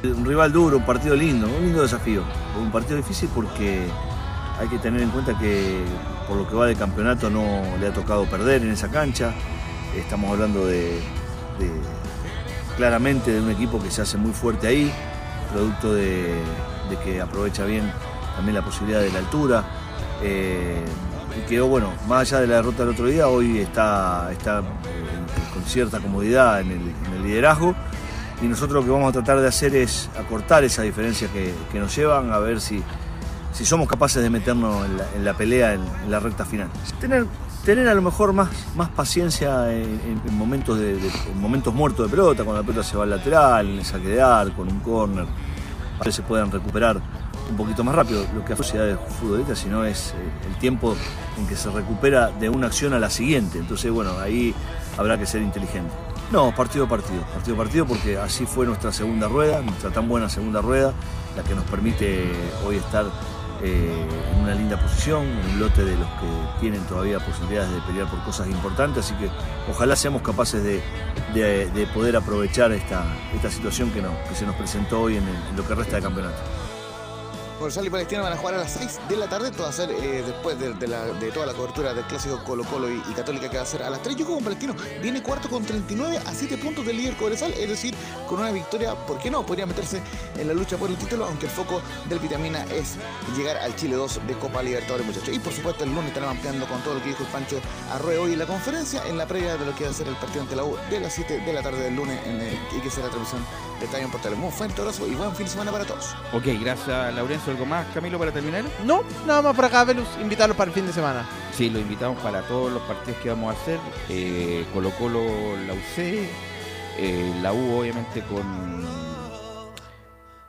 Un rival duro, un partido lindo, un lindo desafío. Un partido difícil porque hay que tener en cuenta que por lo que va de campeonato no le ha tocado perder en esa cancha. Estamos hablando de, claramente de un equipo que se hace muy fuerte ahí, producto de, que aprovecha bien también la posibilidad de la altura. Eh, y quedó, bueno, más allá de la derrota del otro día, hoy está, está eh, con cierta comodidad en el, liderazgo. Y nosotros lo que vamos a tratar de hacer es acortar esa diferencia que, que nos llevan, a ver si, si somos capaces de meternos en la, pelea en, la recta final. Tener, tener a lo mejor más, más paciencia en, en- en momentos de, de- en momentos muertos de pelota, cuando la pelota se va al lateral, en el saque de arco, en un córner, para que se puedan recuperar un poquito más rápido. Lo que hace la sociedad de futbolistas, sino es eh, el tiempo en que se recupera de una acción a la siguiente. Entonces, bueno, ahí habrá que ser inteligente. No, partido a partido, partido a partido, porque así fue nuestra segunda rueda, nuestra tan buena segunda rueda, la que nos permite hoy estar eh, en una linda posición, un lote de los que tienen todavía posibilidades de pelear por cosas importantes, así que ojalá seamos capaces de, de- de poder aprovechar esta, esta situación que, que se nos presentó hoy en lo que resta de campeonato. Cobresal y Palestina van a jugar a las 6 de la tarde, todo va a ser eh, después de, toda la cobertura del clásico Colo Colo y, Católica que va a ser a las 3. Yo como Palestino viene cuarto con 39 a 7 puntos del líder Cobresal, es decir, con una victoria, ¿por qué no? Podría meterse en la lucha por el título, aunque el foco del Vitamina es llegar al Chile 2 de Copa Libertadores, muchachos. Y por supuesto el lunes estarán ampliando con todo lo que dijo el Pancho Arroyo hoy en la conferencia, en la previa de lo que va a ser el partido ante la U de las 7 de la tarde del lunes en el- y que será la transmisión de Estadio en Portales. Muy fuerte abrazo y buen fin de semana para todos. Ok, gracias Laurencio. ¿Algo más, Camilo, para terminar? No, nada más por acá, Velus, invitarlos para el fin de semana. Sí, lo invitamos para todos los partidos que vamos a hacer. Eh, Colo Colo, la UC, eh, la U obviamente con,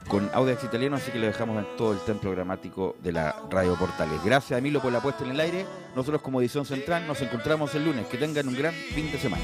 con Audax Italiano, así que lo dejamos en todo el templo programático de la Radio Portales. Gracias Emilio por la puesta en el aire. Nosotros como edición central nos encontramos el lunes. Que tengan un gran fin de semana.